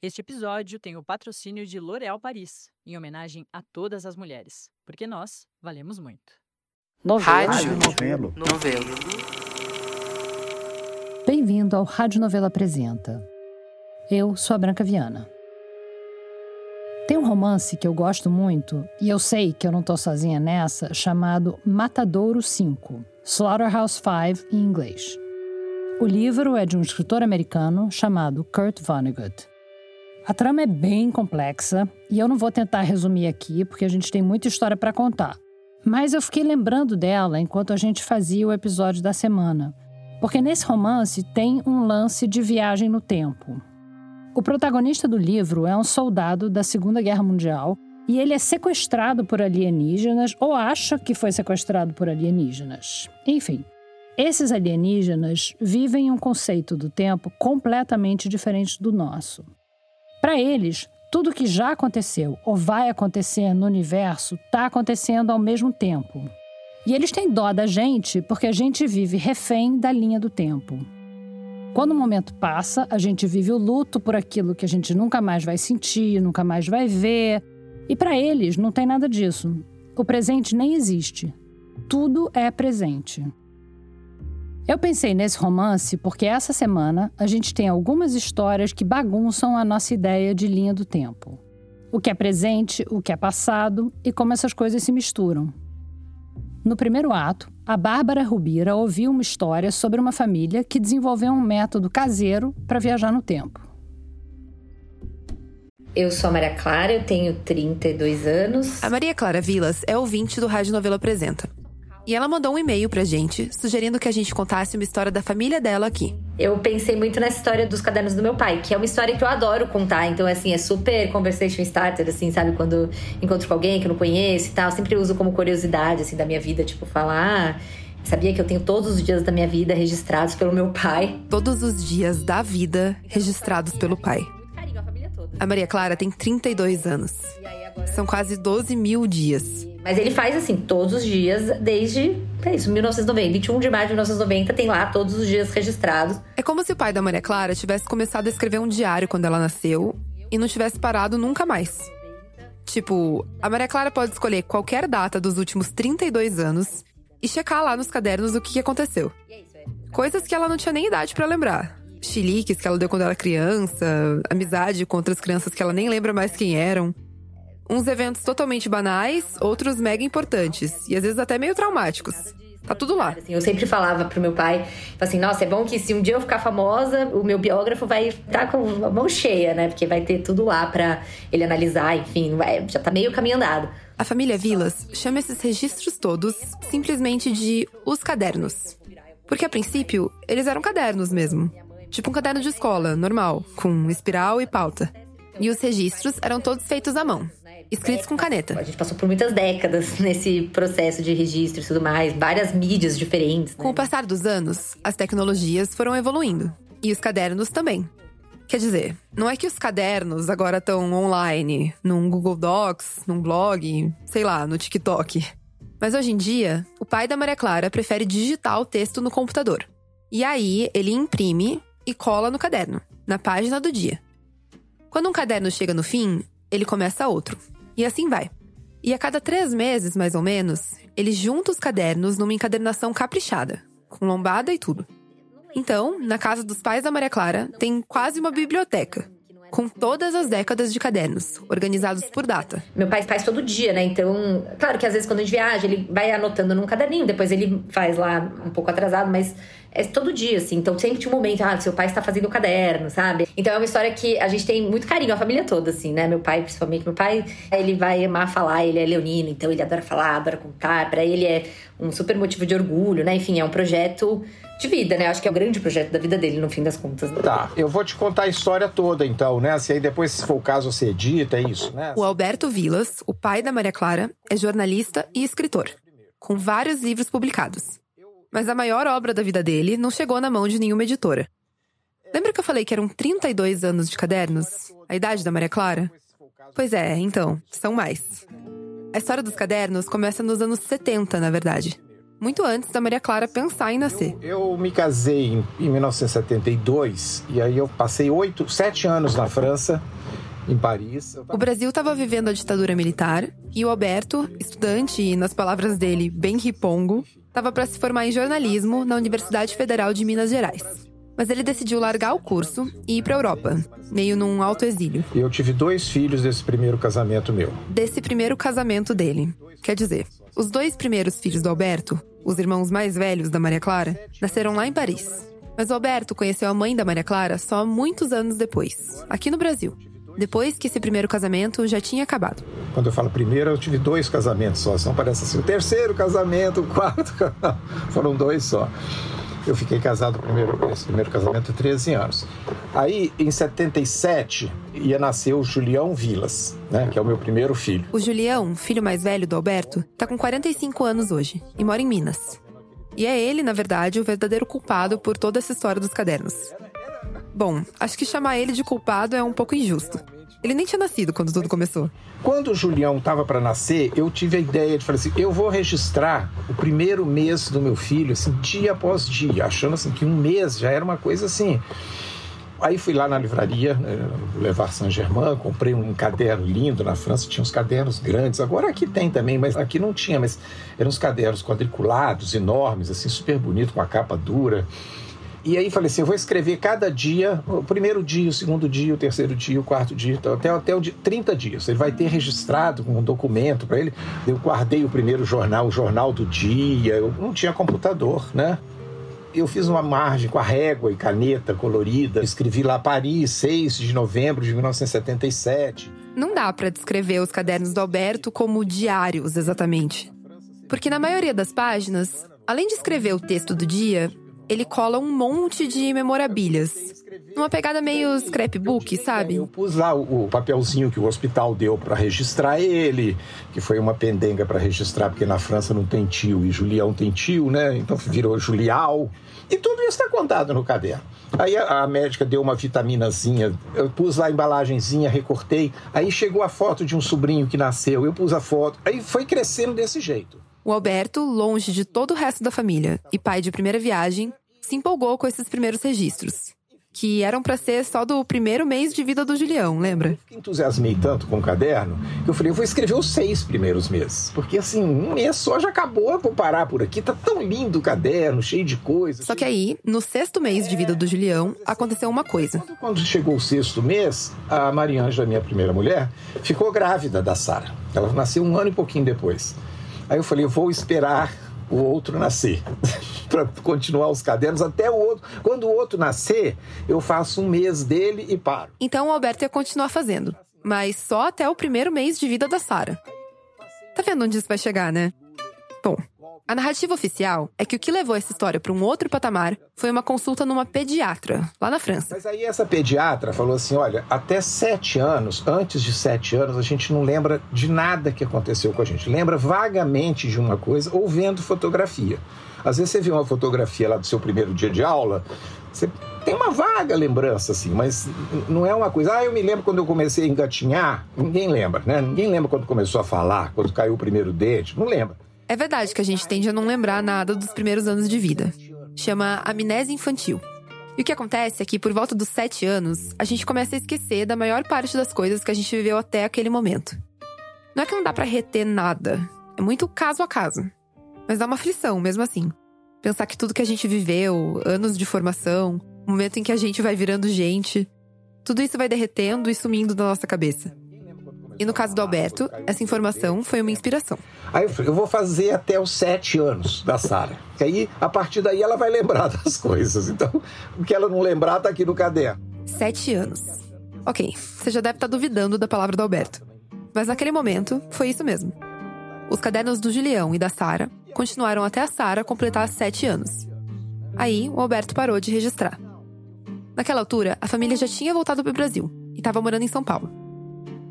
Este episódio tem o patrocínio de L'Oréal Paris, em homenagem a todas as mulheres, porque nós valemos muito. Novelo. Rádio Novelo. Novelo. Bem-vindo ao Rádio Novela Apresenta. Eu sou a Branca Viana. Tem um romance que eu gosto muito, e eu sei que eu não estou sozinha nessa, chamado Matadouro 5, Slaughterhouse 5 em inglês. O livro é de um escritor americano chamado Kurt Vonnegut. A trama é bem complexa e eu não vou tentar resumir aqui porque a gente tem muita história para contar. Mas eu fiquei lembrando dela enquanto a gente fazia o episódio da semana, porque nesse romance tem um lance de viagem no tempo. O protagonista do livro é um soldado da Segunda Guerra Mundial e ele é sequestrado por alienígenas ou acha que foi sequestrado por alienígenas. Enfim, esses alienígenas vivem um conceito do tempo completamente diferente do nosso. Para eles, tudo que já aconteceu ou vai acontecer no universo está acontecendo ao mesmo tempo. E eles têm dó da gente porque a gente vive refém da linha do tempo. Quando o momento passa, a gente vive o luto por aquilo que a gente nunca mais vai sentir, nunca mais vai ver. E para eles não tem nada disso. O presente nem existe. Tudo é presente. Eu pensei nesse romance porque essa semana a gente tem algumas histórias que bagunçam a nossa ideia de linha do tempo. O que é presente, o que é passado e como essas coisas se misturam. No primeiro ato, a Bárbara Rubira ouviu uma história sobre uma família que desenvolveu um método caseiro para viajar no tempo. Eu sou a Maria Clara, eu tenho 32 anos. A Maria Clara Vilas é ouvinte do Rádio Novela Apresenta. E ela mandou um e-mail pra gente, sugerindo que a gente contasse uma história da família dela aqui. Eu pensei muito nessa história dos cadernos do meu pai, que é uma história que eu adoro contar. Então, assim, é super conversation starter, assim, sabe? Quando encontro com alguém que eu não conheço e tal. Sempre uso como curiosidade, assim, da minha vida. Tipo, falar... Ah, sabia que eu tenho todos os dias da minha vida registrados pelo meu pai? Todos os dias da vida registrados pelo pai. A Maria Clara tem 32 anos. São quase 12 mil dias. Mas ele faz assim, todos os dias, desde é isso, 1990. 21 de maio de 1990 tem lá todos os dias registrados. É como se o pai da Maria Clara tivesse começado a escrever um diário quando ela nasceu e não tivesse parado nunca mais. Tipo, a Maria Clara pode escolher qualquer data dos últimos 32 anos e checar lá nos cadernos o que aconteceu. Coisas que ela não tinha nem idade para lembrar. Chiliques que ela deu quando era criança, amizade com outras crianças que ela nem lembra mais quem eram uns eventos totalmente banais, outros mega importantes e às vezes até meio traumáticos. Tá tudo lá. Assim, eu sempre falava pro meu pai, assim, nossa, é bom que se um dia eu ficar famosa, o meu biógrafo vai estar tá com a mão cheia, né? Porque vai ter tudo lá para ele analisar, enfim, já tá meio caminho andado. A família Vilas chama esses registros todos simplesmente de os cadernos. Porque a princípio, eles eram cadernos mesmo. Tipo um caderno de escola, normal, com espiral e pauta. E os registros eram todos feitos à mão, escritos com caneta. A gente passou por muitas décadas nesse processo de registro e tudo mais, várias mídias diferentes. Né? Com o passar dos anos, as tecnologias foram evoluindo. E os cadernos também. Quer dizer, não é que os cadernos agora estão online, num Google Docs, num blog, sei lá, no TikTok. Mas hoje em dia, o pai da Maria Clara prefere digitar o texto no computador. E aí, ele imprime e cola no caderno, na página do dia. Quando um caderno chega no fim, ele começa outro. E assim vai. E a cada três meses, mais ou menos, ele junta os cadernos numa encadernação caprichada, com lombada e tudo. Então, na casa dos pais da Maria Clara, tem quase uma biblioteca, com todas as décadas de cadernos, organizados por data. Meu pai faz todo dia, né? Então, claro que às vezes quando a gente viaja, ele vai anotando num caderninho, depois ele faz lá um pouco atrasado, mas é todo dia, assim. Então sempre tinha um momento, ah, seu pai está fazendo o caderno, sabe? Então é uma história que a gente tem muito carinho, a família toda, assim, né? Meu pai, principalmente, meu pai, ele vai amar falar, ele é leonino, então ele adora falar, adora contar. Para ele é um super motivo de orgulho, né? Enfim, é um projeto de vida, né? Acho que é o grande projeto da vida dele, no fim das contas. Tá, eu vou te contar a história toda, então, né? Se aí depois, se for o caso, você edita, é isso, né? O Alberto Vilas, o pai da Maria Clara, é jornalista e escritor, com vários livros publicados. Mas a maior obra da vida dele não chegou na mão de nenhuma editora. Lembra que eu falei que eram 32 anos de cadernos? A idade da Maria Clara? Pois é, então, são mais. A história dos cadernos começa nos anos 70, na verdade. Muito antes da Maria Clara pensar em nascer. Eu, eu me casei em, em 1972 e aí eu passei oito, sete anos na França em Paris. O Brasil estava vivendo a ditadura militar e o Alberto, estudante e, nas palavras dele, bem ripongo, estava para se formar em jornalismo na Universidade Federal de Minas Gerais. Mas ele decidiu largar o curso e ir para a Europa, meio num alto exílio. Eu tive dois filhos desse primeiro casamento meu. Desse primeiro casamento dele. Quer dizer, os dois primeiros filhos do Alberto, os irmãos mais velhos da Maria Clara, nasceram lá em Paris. Mas o Alberto conheceu a mãe da Maria Clara só muitos anos depois, aqui no Brasil depois que esse primeiro casamento já tinha acabado. Quando eu falo primeiro, eu tive dois casamentos só, não parece assim. O terceiro casamento, o quarto, foram dois só. Eu fiquei casado primeiro, esse primeiro casamento há 13 anos. Aí, em 77, ia nascer o Julião Vilas, né, que é o meu primeiro filho. O Julião, filho mais velho do Alberto, tá com 45 anos hoje e mora em Minas. E é ele, na verdade, o verdadeiro culpado por toda essa história dos cadernos. Bom, acho que chamar ele de culpado é um pouco injusto. Ele nem tinha nascido quando tudo começou. Quando o Julião estava para nascer, eu tive a ideia de falar assim: eu vou registrar o primeiro mês do meu filho, assim, dia após dia, achando assim que um mês já era uma coisa assim. Aí fui lá na livraria, né, levar Saint-Germain, comprei um caderno lindo na França, tinha uns cadernos grandes. Agora aqui tem também, mas aqui não tinha, mas eram uns cadernos quadriculados, enormes, assim, super bonito, com a capa dura. E aí falei assim, eu vou escrever cada dia, o primeiro dia, o segundo dia, o terceiro dia, o quarto dia, então, até, até o dia, 30 dias. Ele vai ter registrado um documento para ele. Eu guardei o primeiro jornal, o jornal do dia. Eu não tinha computador, né? Eu fiz uma margem com a régua e caneta colorida. Escrevi lá Paris, 6 de novembro de 1977. Não dá para descrever os cadernos do Alberto como diários, exatamente. Porque na maioria das páginas, além de escrever o texto do dia, ele cola um monte de memorabilhas. Numa pegada meio scrapbook, sabe? Eu pus lá o, papelzinho que o hospital deu para registrar ele, que foi uma pendenga para registrar, porque na França não tem tio e Julião tem tio, né? Então virou Julial. E tudo isso está contado no caderno. Aí a, a, médica deu uma vitaminazinha, eu pus lá a embalagenzinha, recortei. Aí chegou a foto de um sobrinho que nasceu, eu pus a foto. Aí foi crescendo desse jeito. O Alberto, longe de todo o resto da família e pai de primeira viagem, se empolgou com esses primeiros registros. Que eram para ser só do primeiro mês de vida do Julião, lembra? Eu entusiasmei tanto com o caderno que eu falei, eu vou escrever os seis primeiros meses. Porque assim, um mês só já acabou, eu vou parar por aqui. Tá tão lindo o caderno, cheio de coisas. Só que aí, no sexto mês de vida do Julião, aconteceu uma coisa. Quando chegou o sexto mês, a Mariângela, minha primeira mulher, ficou grávida da Sara. Ela nasceu um ano e pouquinho depois. Aí eu falei, vou esperar o outro nascer, para continuar os cadernos até o outro. Quando o outro nascer, eu faço um mês dele e paro. Então o Alberto ia continuar fazendo, mas só até o primeiro mês de vida da Sara. Tá vendo onde isso vai chegar, né? Bom, a narrativa oficial é que o que levou essa história para um outro patamar foi uma consulta numa pediatra, lá na França. Mas aí essa pediatra falou assim: olha, até sete anos, antes de sete anos, a gente não lembra de nada que aconteceu com a gente. Lembra vagamente de uma coisa ou vendo fotografia. Às vezes você vê uma fotografia lá do seu primeiro dia de aula, você tem uma vaga lembrança, assim, mas não é uma coisa. Ah, eu me lembro quando eu comecei a engatinhar. Ninguém lembra, né? Ninguém lembra quando começou a falar, quando caiu o primeiro dente. Não lembra. É verdade que a gente tende a não lembrar nada dos primeiros anos de vida. Chama amnésia infantil. E o que acontece é que, por volta dos sete anos, a gente começa a esquecer da maior parte das coisas que a gente viveu até aquele momento. Não é que não dá para reter nada, é muito caso a caso. Mas dá uma aflição, mesmo assim. Pensar que tudo que a gente viveu, anos de formação, o momento em que a gente vai virando gente, tudo isso vai derretendo e sumindo da nossa cabeça. E no caso do Alberto, essa informação foi uma inspiração. Aí eu falei, eu vou fazer até os sete anos da Sara. Que aí, a partir daí, ela vai lembrar das coisas. Então, o que ela não lembrar tá aqui no caderno. Sete anos. Ok, você já deve estar tá duvidando da palavra do Alberto. Mas naquele momento, foi isso mesmo. Os cadernos do Julião e da Sara continuaram até a Sara completar sete anos. Aí, o Alberto parou de registrar. Naquela altura, a família já tinha voltado para o Brasil e estava morando em São Paulo.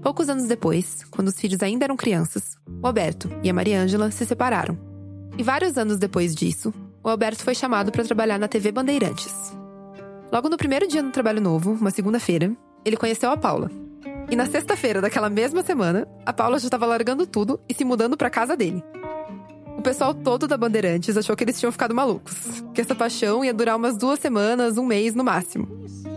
Poucos anos depois, quando os filhos ainda eram crianças, o Alberto e a Mariângela se separaram. E vários anos depois disso, o Alberto foi chamado para trabalhar na TV Bandeirantes. Logo no primeiro dia no trabalho novo, uma segunda-feira, ele conheceu a Paula. E na sexta-feira daquela mesma semana, a Paula já estava largando tudo e se mudando para casa dele. O pessoal todo da Bandeirantes achou que eles tinham ficado malucos, que essa paixão ia durar umas duas semanas, um mês no máximo.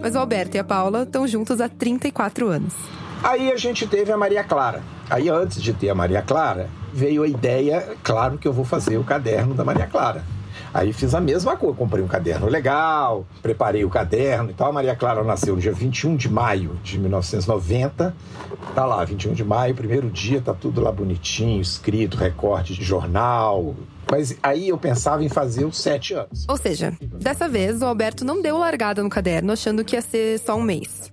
Mas o Alberto e a Paula estão juntos há 34 anos. Aí a gente teve a Maria Clara. Aí antes de ter a Maria Clara, veio a ideia, claro que eu vou fazer o caderno da Maria Clara. Aí fiz a mesma coisa, comprei um caderno legal, preparei o caderno e tal. A Maria Clara nasceu no dia 21 de maio de 1990. Tá lá, 21 de maio, primeiro dia, tá tudo lá bonitinho, escrito, recorte de jornal. Mas aí eu pensava em fazer os sete anos. Ou seja, dessa vez o Alberto não deu largada no caderno achando que ia ser só um mês.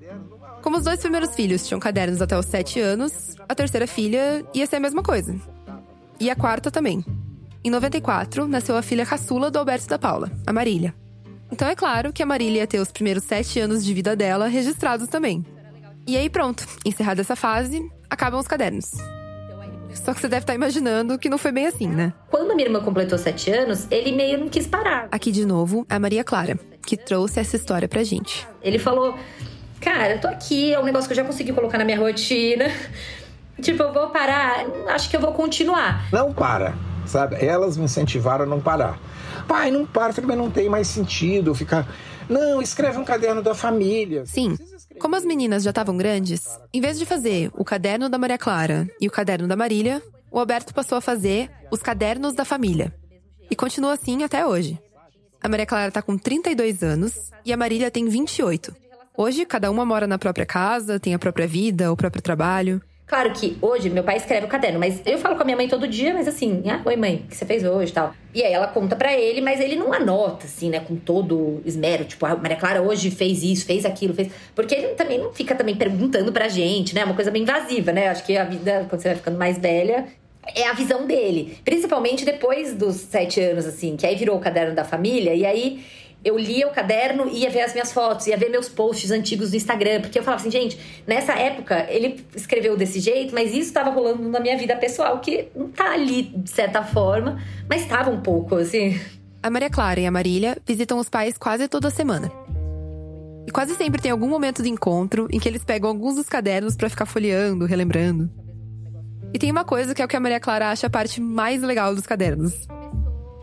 Como os dois primeiros filhos tinham cadernos até os sete anos, a terceira filha ia ser a mesma coisa. E a quarta também. Em 94, nasceu a filha caçula do Alberto da Paula, a Marília. Então é claro que a Marília ia ter os primeiros sete anos de vida dela registrados também. E aí pronto, encerrada essa fase, acabam os cadernos. Só que você deve estar imaginando que não foi bem assim, né? Quando a minha irmã completou sete anos, ele meio não quis parar. Aqui de novo, a Maria Clara, que trouxe essa história pra gente. Ele falou: Cara, eu tô aqui, é um negócio que eu já consegui colocar na minha rotina. Tipo, eu vou parar, acho que eu vou continuar. Não para sabe? Elas me incentivaram a não parar. Pai, não para, falei, mas não tem mais sentido ficar. Não, escreve um caderno da família. Sim. Como as meninas já estavam grandes, em vez de fazer o caderno da Maria Clara e o caderno da Marília, o Alberto passou a fazer os cadernos da família. E continua assim até hoje. A Maria Clara tá com 32 anos e a Marília tem 28. Hoje, cada uma mora na própria casa, tem a própria vida, o próprio trabalho. Claro que hoje meu pai escreve o caderno, mas eu falo com a minha mãe todo dia, mas assim, ah, oi mãe, o que você fez hoje e tal. E aí ela conta para ele, mas ele não anota, assim, né, com todo esmero. Tipo, a Maria Clara hoje fez isso, fez aquilo, fez. Porque ele também não fica também perguntando pra gente, né? É uma coisa bem invasiva, né? Acho que a vida, quando você vai ficando mais velha, é a visão dele. Principalmente depois dos sete anos, assim, que aí virou o caderno da família, e aí eu lia o caderno e ia ver as minhas fotos, ia ver meus posts antigos no Instagram, porque eu falava assim, gente, nessa época ele escreveu desse jeito, mas isso estava rolando na minha vida pessoal, que não tá ali de certa forma, mas estava um pouco, assim. A Maria Clara e a Marília visitam os pais quase toda semana. E quase sempre tem algum momento de encontro em que eles pegam alguns dos cadernos para ficar folheando, relembrando. E tem uma coisa que é o que a Maria Clara acha a parte mais legal dos cadernos: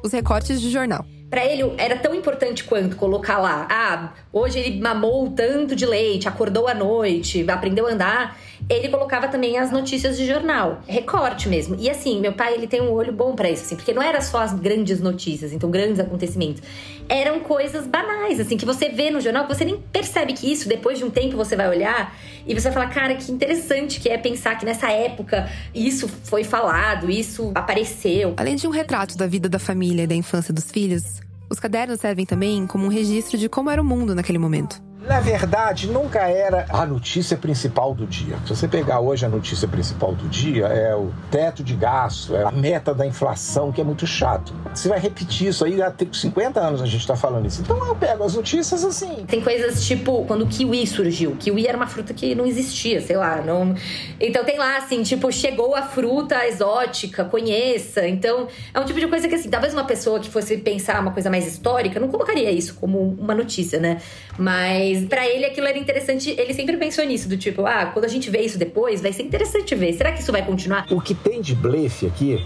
os recortes de jornal para ele era tão importante quanto colocar lá, ah, hoje ele mamou tanto de leite, acordou à noite, aprendeu a andar. Ele colocava também as notícias de jornal, recorte mesmo. E assim, meu pai, ele tem um olho bom para isso, assim, porque não era só as grandes notícias, então grandes acontecimentos. Eram coisas banais, assim, que você vê no jornal, que você nem percebe que isso, depois de um tempo você vai olhar e você vai falar, cara, que interessante que é pensar que nessa época isso foi falado, isso apareceu. Além de um retrato da vida da família e da infância dos filhos, os cadernos servem também como um registro de como era o mundo naquele momento. Na verdade, nunca era a notícia principal do dia. Se você pegar hoje a notícia principal do dia, é o teto de gasto, é a meta da inflação, que é muito chato. Você vai repetir isso aí há 50 anos a gente está falando isso. Então eu pego as notícias assim. Tem coisas tipo quando o kiwi surgiu. Kiwi era uma fruta que não existia, sei lá. Não... Então tem lá assim, tipo, chegou a fruta exótica, conheça. Então é um tipo de coisa que assim, talvez uma pessoa que fosse pensar uma coisa mais histórica não colocaria isso como uma notícia, né? Mas mas para ele aquilo era interessante, ele sempre pensou nisso, do tipo, ah, quando a gente vê isso depois, vai ser interessante ver. Será que isso vai continuar? O que tem de blefe aqui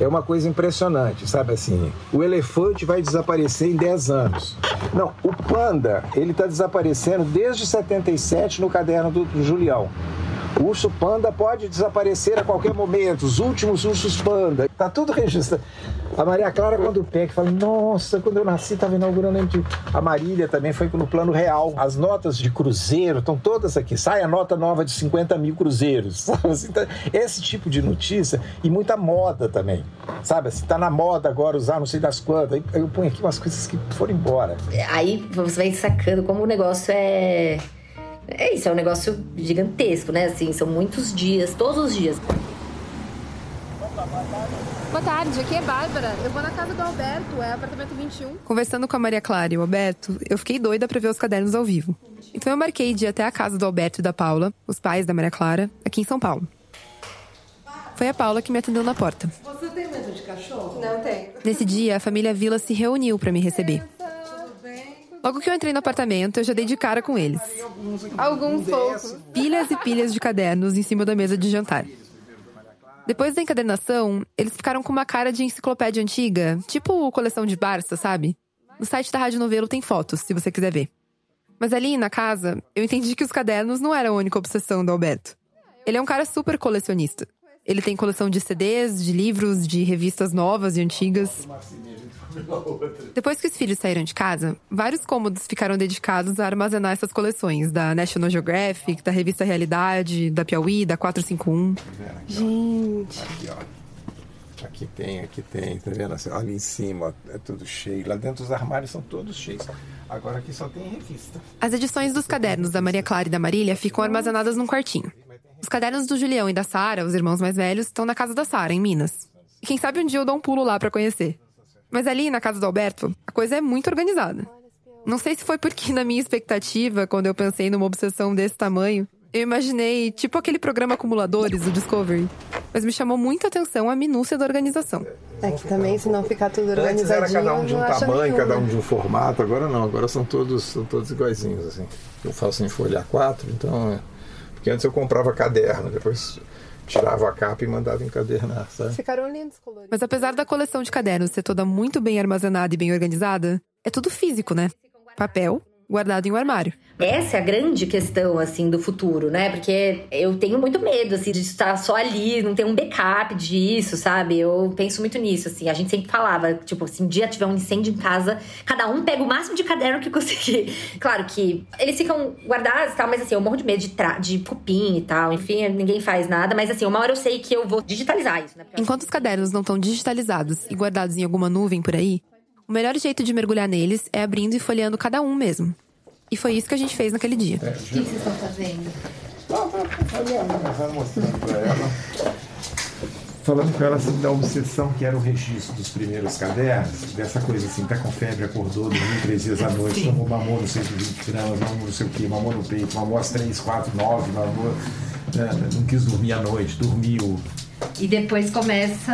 é uma coisa impressionante, sabe assim? O elefante vai desaparecer em 10 anos. Não, o panda, ele está desaparecendo desde 77 no caderno do, do Julião. O urso panda pode desaparecer a qualquer momento, os últimos ursos panda. Tá tudo registrado. A Maria Clara, quando pega, fala: Nossa, quando eu nasci, estava inaugurando a. A Marília também foi no plano real. As notas de cruzeiro estão todas aqui. Sai a nota nova de 50 mil cruzeiros. Assim, tá, esse tipo de notícia e muita moda também. Sabe assim, tá na moda agora usar não sei das quantas. Aí eu ponho aqui umas coisas que foram embora. Aí você vai sacando como o negócio é é isso, é um negócio gigantesco, né? Assim, são muitos dias, todos os dias. Boa tarde, aqui é Bárbara. Eu vou na casa do Alberto, é apartamento 21. Conversando com a Maria Clara e o Alberto, eu fiquei doida para ver os cadernos ao vivo. Então eu marquei de ir até a casa do Alberto e da Paula, os pais da Maria Clara, aqui em São Paulo. Foi a Paula que me atendeu na porta. Você tem medo de cachorro? Não tenho. Nesse dia, a família Vila se reuniu para me receber. Logo que eu entrei no apartamento, eu já dei de cara com eles. Alguns poucos. Pilhas e pilhas de cadernos em cima da mesa de jantar. Depois da encadernação, eles ficaram com uma cara de enciclopédia antiga, tipo coleção de Barça, sabe? No site da Rádio Novelo tem fotos, se você quiser ver. Mas ali, na casa, eu entendi que os cadernos não eram a única obsessão do Alberto. Ele é um cara super colecionista. Ele tem coleção de CDs, de livros, de revistas novas e antigas. Depois que os filhos saíram de casa, vários cômodos ficaram dedicados a armazenar essas coleções da National Geographic, da revista Realidade, da Piauí, da 451. Gente. Aqui, ó. Aqui tem, aqui tem, tá vendo? Assim, ali em cima é tudo cheio. Lá dentro os armários são todos cheios. Agora aqui só tem revista. As edições dos cadernos da Maria Clara e da Marília ficam armazenadas num quartinho. Os cadernos do Julião e da Sara, os irmãos mais velhos, estão na casa da Sara, em Minas. E quem sabe um dia eu dou um pulo lá para conhecer. Mas ali, na casa do Alberto, a coisa é muito organizada. Não sei se foi porque, na minha expectativa, quando eu pensei numa obsessão desse tamanho, eu imaginei tipo aquele programa Acumuladores do Discovery. Mas me chamou muita atenção a minúcia da organização. É que também, se não ficar tudo organizadinho... Antes era cada um de um tamanho, cada um de um formato. Agora não, agora são todos, são todos iguaizinhos, assim. Eu faço em folha 4, então... É... Porque antes eu comprava caderno, depois tirava a capa e mandava encadernar, sabe? Ficaram lindos coloridos. Mas apesar da coleção de cadernos ser toda muito bem armazenada e bem organizada, é tudo físico, né? Papel, guardado em um armário. Essa é a grande questão, assim, do futuro, né? Porque eu tenho muito medo, assim, de estar só ali, não ter um backup disso, sabe? Eu penso muito nisso, assim. A gente sempre falava, tipo, se um dia tiver um incêndio em casa, cada um pega o máximo de caderno que conseguir. Claro que eles ficam guardados e tal, mas assim, eu morro de medo de, de cupim e tal. Enfim, ninguém faz nada. Mas assim, uma hora eu sei que eu vou digitalizar isso, né? Enquanto os cadernos não estão digitalizados e guardados em alguma nuvem por aí, o melhor jeito de mergulhar neles é abrindo e folheando cada um mesmo. E foi isso que a gente fez naquele dia. O que vocês estão fazendo? mostrando pra ela. Falando com ela assim, da obsessão que era o registro dos primeiros cadernos, dessa coisa assim, tá com febre, acordou, dormiu três dias à noite, tomou mamou no 120 gramas, mamou não sei o que, mamou no peito, mamou às 3, 4, 9, mamou. Né, não quis dormir à noite, dormiu, e depois começa.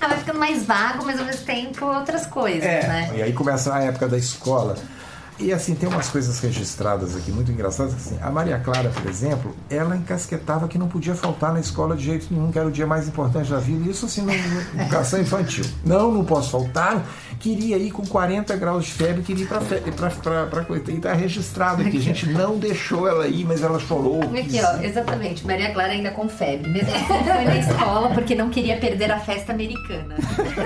Ah, vai ficando mais vago, mas ao mesmo tempo outras coisas, é, né? E aí começa a época da escola. E assim, tem umas coisas registradas aqui muito engraçadas. Assim, a Maria Clara, por exemplo, ela encasquetava que não podia faltar na escola de jeito nenhum, que era o dia mais importante da vida. Isso assim, na educação infantil. Não, não posso faltar. Queria ir com 40 graus de febre, queria ir para coisa. E está registrado aqui. A gente não deixou ela ir, mas ela chorou. Aqui, ó, exatamente. Maria Clara ainda com febre. Mesmo assim foi na escola porque não queria perder a festa americana.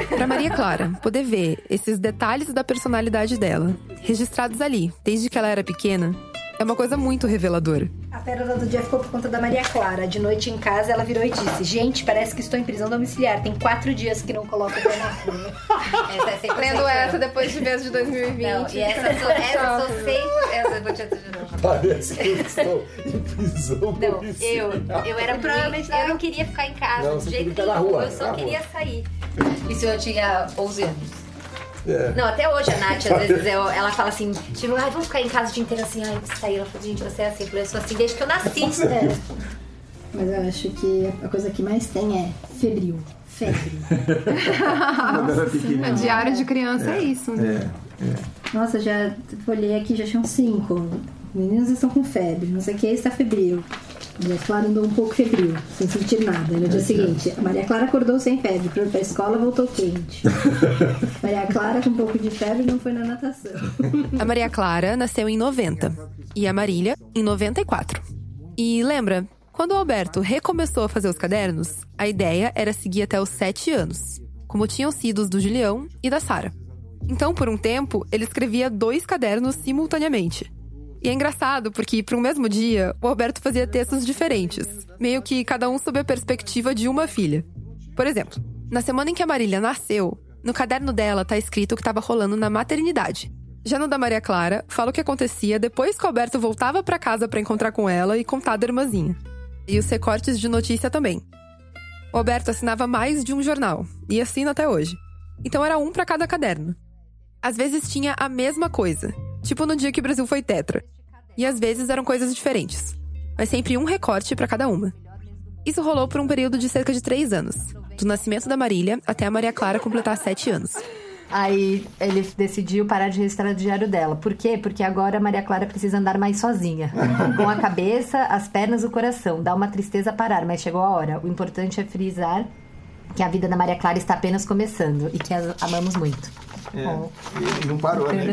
Para Maria Clara poder ver esses detalhes da personalidade dela, registrados ali, desde que ela era pequena, é uma coisa muito reveladora. A pérola do dia ficou por conta da Maria Clara. De noite em casa, ela virou e disse: Gente, parece que estou em prisão domiciliar. Tem quatro dias que não coloco o pé na rua. essa é sempre Lendo essa depois de mês de 2020. Não, e essa, essa, essa sou sempre. Essa eu vou te de novo. Parece que eu estou em prisão Não, eu, eu era provavelmente. Eu não queria ficar em casa não, de jeito nenhum. Eu só queria sair. Isso eu tinha 11 anos. É. Não, até hoje a Nath, às vezes, eu, ela fala assim, tipo, ai, vamos ficar em casa o dia inteiro assim, ai, sair. Ela fala, gente, você é assim. Eu eu sou assim desde que eu nasci. É. Mas eu acho que a coisa que mais tem é febril. Febre. Nossa, diário de criança é, é isso, né? É, é. Nossa, já olhei aqui, já tinham cinco. Meninos estão com febre, não sei o que, está febril. Maria Clara andou um pouco febril, sem sentir nada. No dia seguinte, a Maria Clara acordou sem febre, foi pra escola, voltou quente. Maria Clara, com um pouco de febre, não foi na natação. A Maria Clara nasceu em 90 e a Marília em 94. E lembra, quando o Alberto recomeçou a fazer os cadernos, a ideia era seguir até os 7 anos, como tinham sido os do Julião e da Sara. Então, por um tempo, ele escrevia dois cadernos simultaneamente. E é engraçado porque, para um mesmo dia, o Alberto fazia textos diferentes, meio que cada um sob a perspectiva de uma filha. Por exemplo, na semana em que a Marília nasceu, no caderno dela tá escrito o que estava rolando na maternidade. Já no da Maria Clara, fala o que acontecia depois que o Alberto voltava para casa para encontrar com ela e contar da irmãzinha. E os recortes de notícia também. O Alberto assinava mais de um jornal, e assina até hoje. Então era um para cada caderno. Às vezes tinha a mesma coisa, tipo no dia que o Brasil foi tetra. E às vezes eram coisas diferentes, mas sempre um recorte para cada uma. Isso rolou por um período de cerca de três anos, do nascimento da Marília até a Maria Clara completar sete anos. Aí ele decidiu parar de registrar o diário dela. Por quê? Porque agora a Maria Clara precisa andar mais sozinha. Com a cabeça, as pernas, o coração. Dá uma tristeza parar, mas chegou a hora. O importante é frisar que a vida da Maria Clara está apenas começando e que a amamos muito. É, e não parou, né?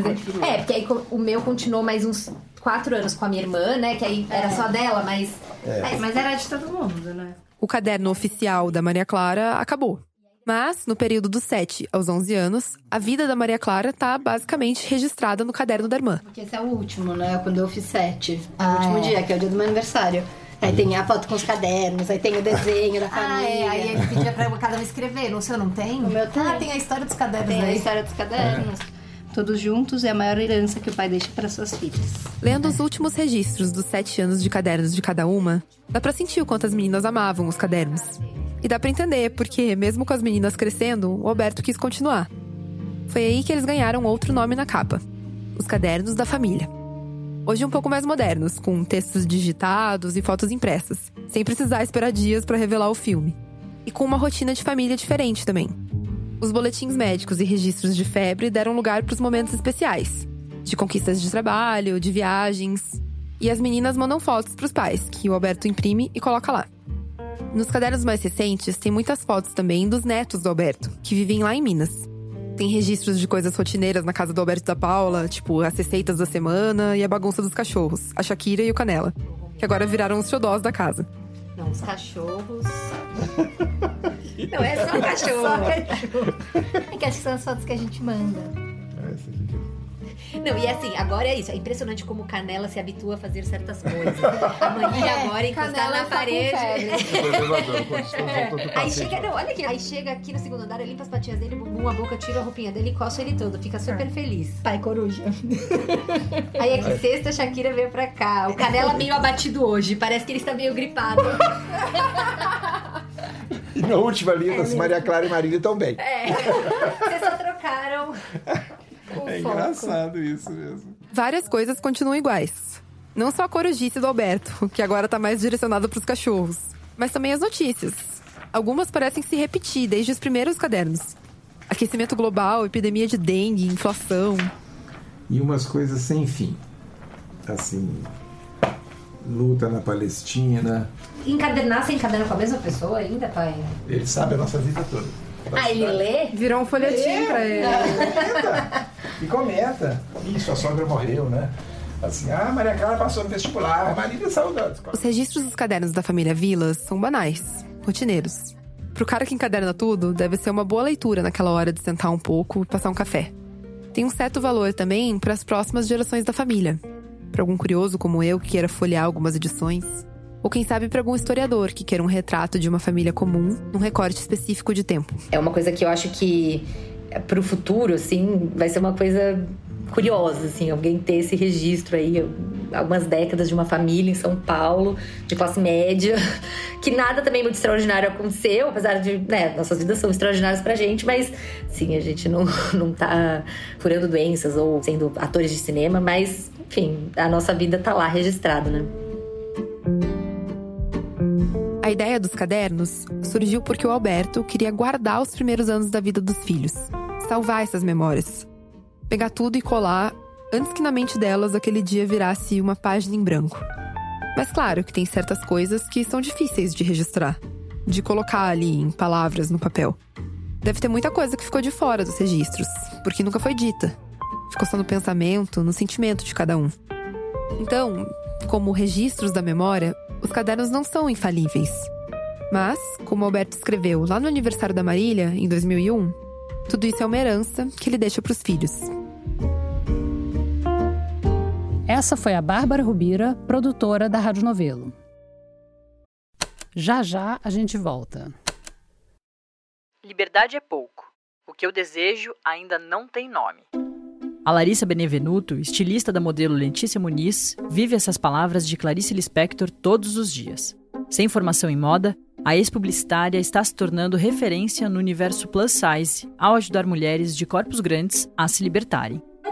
É, porque aí o meu continuou mais uns quatro anos com a minha irmã, né? Que aí era só dela, mas. É. Mas era de todo mundo, né? O caderno oficial da Maria Clara acabou. Mas, no período dos 7 aos 11 anos, a vida da Maria Clara tá basicamente registrada no caderno da irmã. Porque esse é o último, né? Quando eu fiz 7. É Ah, o último é. dia, que é o dia do meu aniversário. Aí tem a foto com os cadernos, aí tem o desenho da família. Ah, é. Aí ele pedia pra cada um escrever. No seu não tem? O meu tem. Ah, tem a história dos cadernos Tem a aí. história dos cadernos. Todos juntos é a maior herança que o pai deixa para suas filhas. Lendo os últimos registros dos sete anos de cadernos de cada uma, dá pra sentir o quanto as meninas amavam os cadernos. E dá pra entender porque, mesmo com as meninas crescendo, o Alberto quis continuar. Foi aí que eles ganharam outro nome na capa: Os Cadernos da Família. Hoje um pouco mais modernos, com textos digitados e fotos impressas, sem precisar esperar dias pra revelar o filme. E com uma rotina de família diferente também. Os boletins médicos e registros de febre deram lugar para os momentos especiais, de conquistas de trabalho, de viagens. E as meninas mandam fotos para os pais, que o Alberto imprime e coloca lá. Nos cadernos mais recentes, tem muitas fotos também dos netos do Alberto, que vivem lá em Minas. Tem registros de coisas rotineiras na casa do Alberto e da Paula, tipo as receitas da semana e a bagunça dos cachorros, a Shakira e o Canela, que agora viraram os xodós da casa. Não, os cachorros. Não, é só cachorro. É que acho que são as fotos que a gente manda. Não, e assim, agora é isso. É impressionante como Canela se habitua a fazer certas coisas. A mania agora é encostar Canela na tá parede. Aí chega, não, olha aqui, aí chega aqui no segundo andar, limpa as patinhas dele, bumbum, a boca, tira a roupinha dele, coça ele todo, fica super feliz. Pai coruja. Aí aqui, sexta, a Shakira veio pra cá. O Canela meio abatido hoje, parece que ele está meio gripado. E na última linha, é Maria Clara e Marília estão bem. É, vocês só trocaram o É foco. engraçado isso mesmo. Várias coisas continuam iguais. Não só a corujice do Alberto, que agora tá mais direcionado pros cachorros, mas também as notícias. Algumas parecem se repetir desde os primeiros cadernos. Aquecimento global, epidemia de dengue, inflação. E umas coisas sem fim. Assim, luta na Palestina. Encadernar, você encaderna com a mesma pessoa ainda, pai? Ele sabe a nossa vida toda. Ah, ele lê? Virou um folhetim pra ele. E comenta. Isso, a sogra morreu, né? Assim, ah, Maria Clara passou no vestibular, a Marília saiu da escola. Os registros dos cadernos da família Vilas são banais, rotineiros. Pro cara que encaderna tudo, deve ser uma boa leitura naquela hora de sentar um pouco e passar um café. Tem um certo valor também para as próximas gerações da família. Para algum curioso como eu que queira folhear algumas edições. Ou quem sabe para algum historiador que queira um retrato de uma família comum num recorte específico de tempo. É uma coisa que eu acho que é, pro futuro, assim, vai ser uma coisa curiosa, assim, alguém ter esse registro aí, algumas décadas de uma família em São Paulo, de classe média, que nada também muito extraordinário aconteceu, apesar de, né, nossas vidas são extraordinárias pra gente, mas, sim, a gente não, não tá curando doenças ou sendo atores de cinema, mas, enfim, a nossa vida tá lá registrada, né? A ideia dos cadernos surgiu porque o Alberto queria guardar os primeiros anos da vida dos filhos, salvar essas memórias, pegar tudo e colar antes que na mente delas aquele dia virasse uma página em branco. Mas claro que tem certas coisas que são difíceis de registrar, de colocar ali em palavras no papel. Deve ter muita coisa que ficou de fora dos registros, porque nunca foi dita. Ficou só no pensamento, no sentimento de cada um. Então, como registros da memória, os cadernos não são infalíveis. Mas, como Alberto escreveu lá no aniversário da Marília, em 2001, tudo isso é uma herança que ele deixa para os filhos. Essa foi a Bárbara Rubira, produtora da Rádio Novelo. Já já a gente volta. Liberdade é pouco. O que eu desejo ainda não tem nome. A Larissa Benevenuto, estilista da modelo Letícia Muniz, vive essas palavras de Clarice Lispector todos os dias. Sem formação em moda, a ex-publicitária está se tornando referência no universo plus size ao ajudar mulheres de corpos grandes a se libertarem.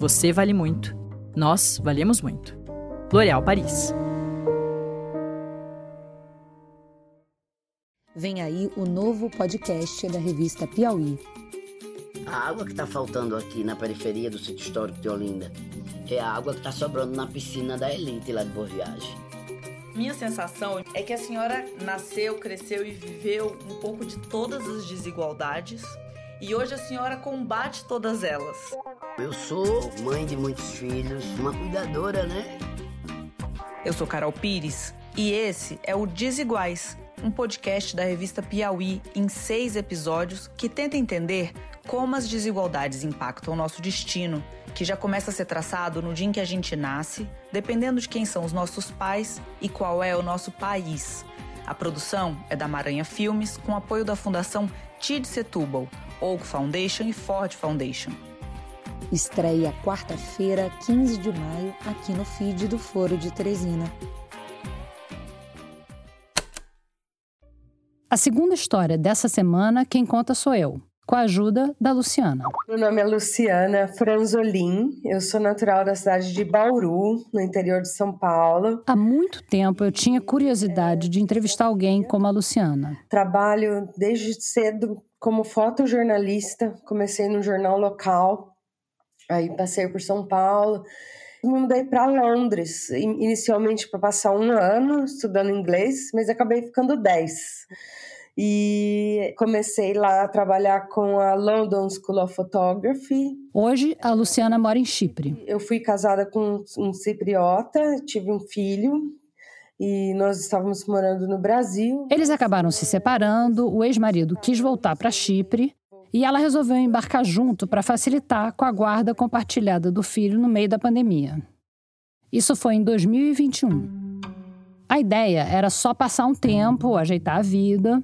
você vale muito. Nós valemos muito. L'Oréal Paris. Vem aí o novo podcast da revista Piauí. A água que está faltando aqui na periferia do sítio histórico de Olinda é a água que está sobrando na piscina da Elite lá de Boa Viagem. Minha sensação é que a senhora nasceu, cresceu e viveu um pouco de todas as desigualdades e hoje a senhora combate todas elas. Eu sou mãe de muitos filhos, uma cuidadora, né? Eu sou Carol Pires e esse é o Desiguais, um podcast da revista Piauí em seis episódios que tenta entender como as desigualdades impactam o nosso destino, que já começa a ser traçado no dia em que a gente nasce, dependendo de quem são os nossos pais e qual é o nosso país. A produção é da Maranha Filmes, com apoio da Fundação Tid Setúbal, Oak Foundation e Ford Foundation. Estreia quarta-feira, 15 de maio, aqui no feed do Foro de Teresina. A segunda história dessa semana, quem conta sou eu, com a ajuda da Luciana. Meu nome é Luciana Franzolin, eu sou natural da cidade de Bauru, no interior de São Paulo. Há muito tempo eu tinha curiosidade de entrevistar alguém como a Luciana. Trabalho desde cedo como fotojornalista, comecei no jornal local, aí passei por São Paulo, me mudei para Londres, inicialmente para passar um ano estudando inglês, mas acabei ficando dez. E comecei lá a trabalhar com a London School of Photography. Hoje, a Luciana mora em Chipre. Eu fui casada com um cipriota, tive um filho, e nós estávamos morando no Brasil. Eles acabaram se separando, o ex-marido quis voltar para Chipre e ela resolveu embarcar junto para facilitar com a guarda compartilhada do filho no meio da pandemia. Isso foi em 2021. A ideia era só passar um tempo, ajeitar a vida,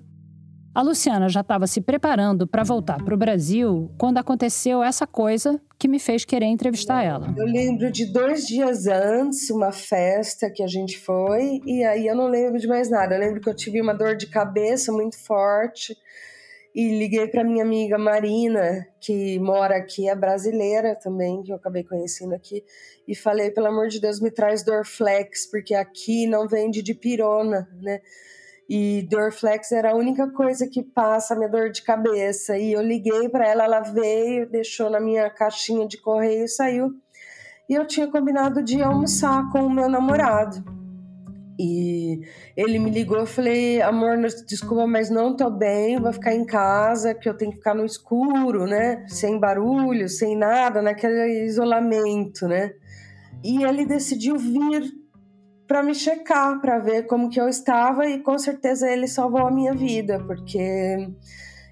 a Luciana já estava se preparando para voltar para o Brasil quando aconteceu essa coisa que me fez querer entrevistar ela. Eu lembro de dois dias antes, uma festa que a gente foi, e aí eu não lembro de mais nada. Eu lembro que eu tive uma dor de cabeça muito forte e liguei para minha amiga Marina, que mora aqui, é brasileira também, que eu acabei conhecendo aqui, e falei: pelo amor de Deus, me traz Dorflex, porque aqui não vende de pirona, né? E Dorflex era a única coisa que passa a minha dor de cabeça. E eu liguei para ela, ela veio, deixou na minha caixinha de correio e saiu. E eu tinha combinado de almoçar com o meu namorado. E ele me ligou, eu falei, amor, desculpa, mas não tô bem, vou ficar em casa, que eu tenho que ficar no escuro, né? Sem barulho, sem nada, naquele isolamento, né? E ele decidiu vir para me checar, para ver como que eu estava e com certeza ele salvou a minha vida, porque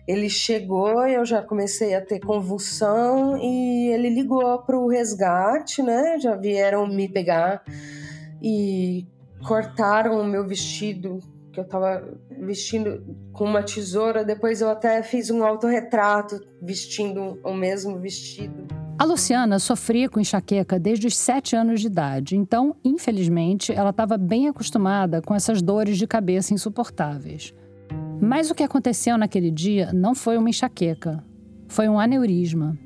Ele chegou, eu já comecei a ter convulsão e ele ligou para o resgate, né? Já vieram me pegar e cortaram o meu vestido que eu estava vestindo com uma tesoura. Depois eu até fiz um autorretrato vestindo o mesmo vestido. A Luciana sofria com enxaqueca desde os 7 anos de idade, então, infelizmente, ela estava bem acostumada com essas dores de cabeça insuportáveis. Mas o que aconteceu naquele dia não foi uma enxaqueca, foi um aneurisma.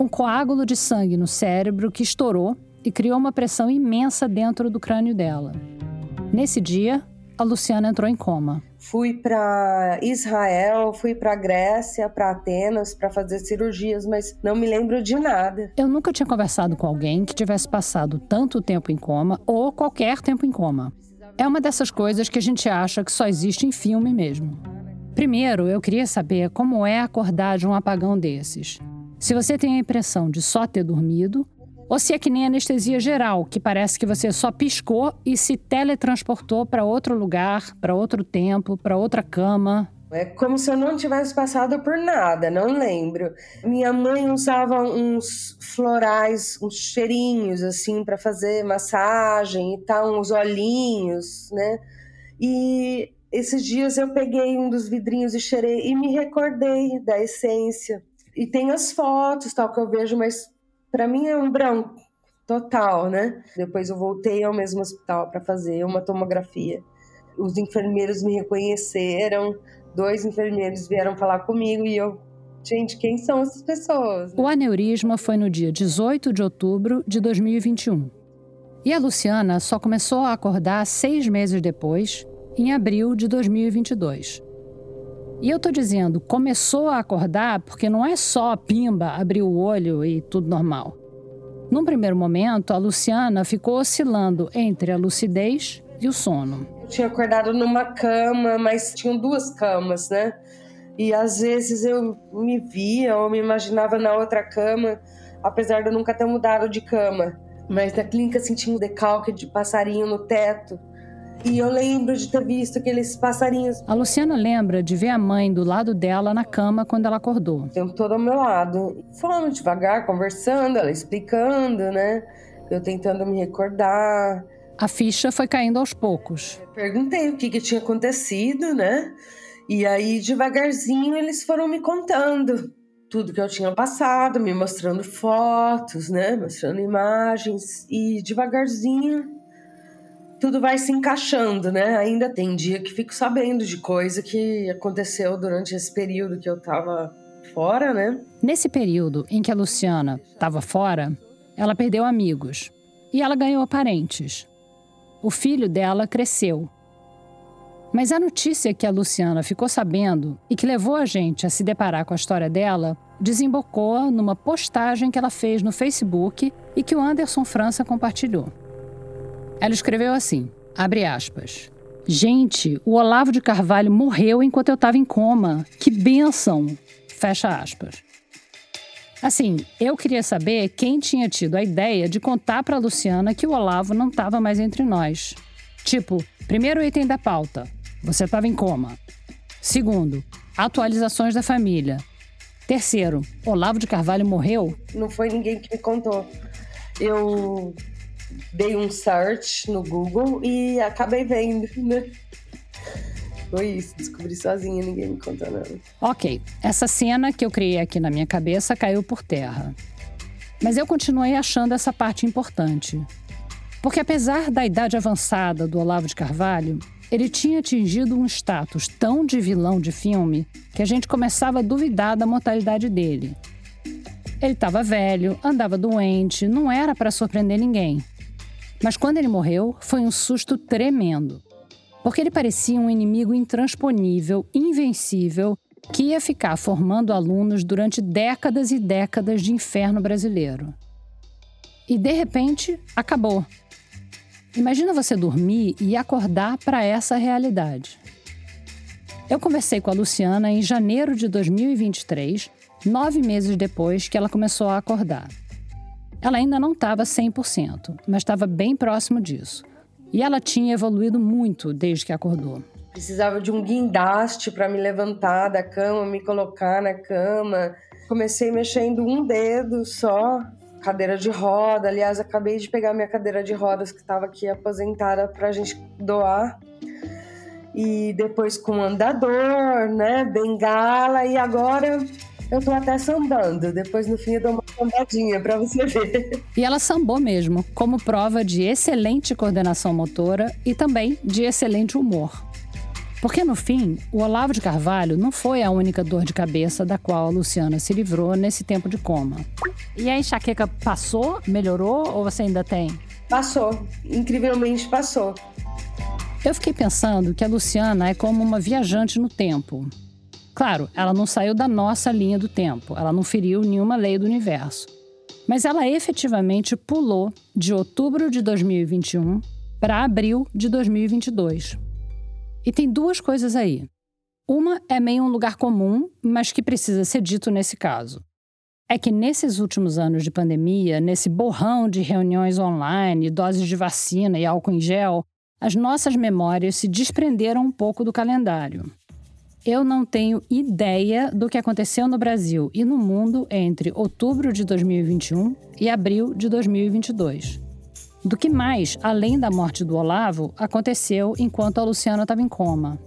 Um coágulo de sangue no cérebro que estourou e criou uma pressão imensa dentro do crânio dela. Nesse dia, a Luciana entrou em coma. Fui para Israel, fui para Grécia, para Atenas para fazer cirurgias, mas não me lembro de nada. Eu nunca tinha conversado com alguém que tivesse passado tanto tempo em coma ou qualquer tempo em coma. É uma dessas coisas que a gente acha que só existe em filme mesmo. Primeiro, eu queria saber como é acordar de um apagão desses. Se você tem a impressão de só ter dormido ou se é que nem anestesia geral, que parece que você só piscou e se teletransportou para outro lugar, para outro tempo, para outra cama. É como se eu não tivesse passado por nada, não lembro. Minha mãe usava uns florais, uns cheirinhos assim para fazer massagem e tal, uns olhinhos, né? E esses dias eu peguei um dos vidrinhos e cheirei e me recordei da essência. E tem as fotos, tal que eu vejo, mas para mim é um branco total, né? Depois eu voltei ao mesmo hospital para fazer uma tomografia. Os enfermeiros me reconheceram, dois enfermeiros vieram falar comigo e eu Gente, quem são essas pessoas? O aneurisma foi no dia 18 de outubro de 2021. E a Luciana só começou a acordar seis meses depois, em abril de 2022. E eu tô dizendo, começou a acordar porque não é só pimba, abrir o olho e tudo normal. Num primeiro momento, a Luciana ficou oscilando entre a lucidez e o sono. Eu tinha acordado numa cama, mas tinham duas camas, né? E às vezes eu me via ou me imaginava na outra cama, apesar de eu nunca ter mudado de cama. Mas na clínica sentia um decalque de passarinho no teto. E eu lembro de ter visto aqueles passarinhos. A Luciana lembra de ver a mãe do lado dela na cama quando ela acordou. O tempo todo ao meu lado. Falando devagar, conversando, ela explicando, né? Eu tentando me recordar. A ficha foi caindo aos poucos. Perguntei o que, que tinha acontecido, né? E aí, devagarzinho, eles foram me contando tudo que eu tinha passado, me mostrando fotos, né? Mostrando imagens. E devagarzinho tudo vai se encaixando, né? Ainda tem dia que fico sabendo de coisa que aconteceu durante esse período que eu tava fora, né? Nesse período em que a Luciana estava fora, ela perdeu amigos e ela ganhou parentes. O filho dela cresceu. Mas a notícia que a Luciana ficou sabendo e que levou a gente a se deparar com a história dela desembocou numa postagem que ela fez no Facebook e que o Anderson França compartilhou. Ela escreveu assim: abre aspas. Gente, o Olavo de Carvalho morreu enquanto eu estava em coma. Que benção! Fecha aspas. Assim, eu queria saber quem tinha tido a ideia de contar para Luciana que o Olavo não estava mais entre nós. Tipo, primeiro item da pauta: você estava em coma. Segundo, atualizações da família. Terceiro, Olavo de Carvalho morreu? Não foi ninguém que me contou. Eu dei um search no Google e acabei vendo, né? Foi isso, descobri sozinha, ninguém me contou nada. Ok, essa cena que eu criei aqui na minha cabeça caiu por terra. Mas eu continuei achando essa parte importante. Porque apesar da idade avançada do Olavo de Carvalho, ele tinha atingido um status tão de vilão de filme que a gente começava a duvidar da mortalidade dele. Ele estava velho, andava doente, não era para surpreender ninguém. Mas quando ele morreu, foi um susto tremendo. Porque ele parecia um inimigo intransponível, invencível, que ia ficar formando alunos durante décadas e décadas de inferno brasileiro. E de repente, acabou. Imagina você dormir e acordar para essa realidade. Eu conversei com a Luciana em janeiro de 2023, nove meses depois que ela começou a acordar. Ela ainda não estava 100%, mas estava bem próximo disso. E ela tinha evoluído muito desde que acordou. Precisava de um guindaste para me levantar da cama, me colocar na cama. Comecei mexendo um dedo só, cadeira de roda. Aliás, acabei de pegar minha cadeira de rodas que estava aqui aposentada para a gente doar. E depois com andador, né, bengala e agora eu tô até sambando. Depois no fim eu dou uma sambadinha para você ver. E ela sambou mesmo, como prova de excelente coordenação motora e também de excelente humor. Porque no fim, o Olavo de Carvalho não foi a única dor de cabeça da qual a Luciana se livrou nesse tempo de coma. E a enxaqueca passou, melhorou ou você ainda tem? Passou, incrivelmente passou. Eu fiquei pensando que a Luciana é como uma viajante no tempo. Claro, ela não saiu da nossa linha do tempo, ela não feriu nenhuma lei do universo. Mas ela efetivamente pulou de outubro de 2021 para abril de 2022. E tem duas coisas aí. Uma é meio um lugar comum, mas que precisa ser dito nesse caso. É que nesses últimos anos de pandemia, nesse borrão de reuniões online, doses de vacina e álcool em gel, as nossas memórias se desprenderam um pouco do calendário. Eu não tenho ideia do que aconteceu no Brasil e no mundo entre outubro de 2021 e abril de 2022 do que mais, além da morte do Olavo, aconteceu enquanto a Luciana estava em coma.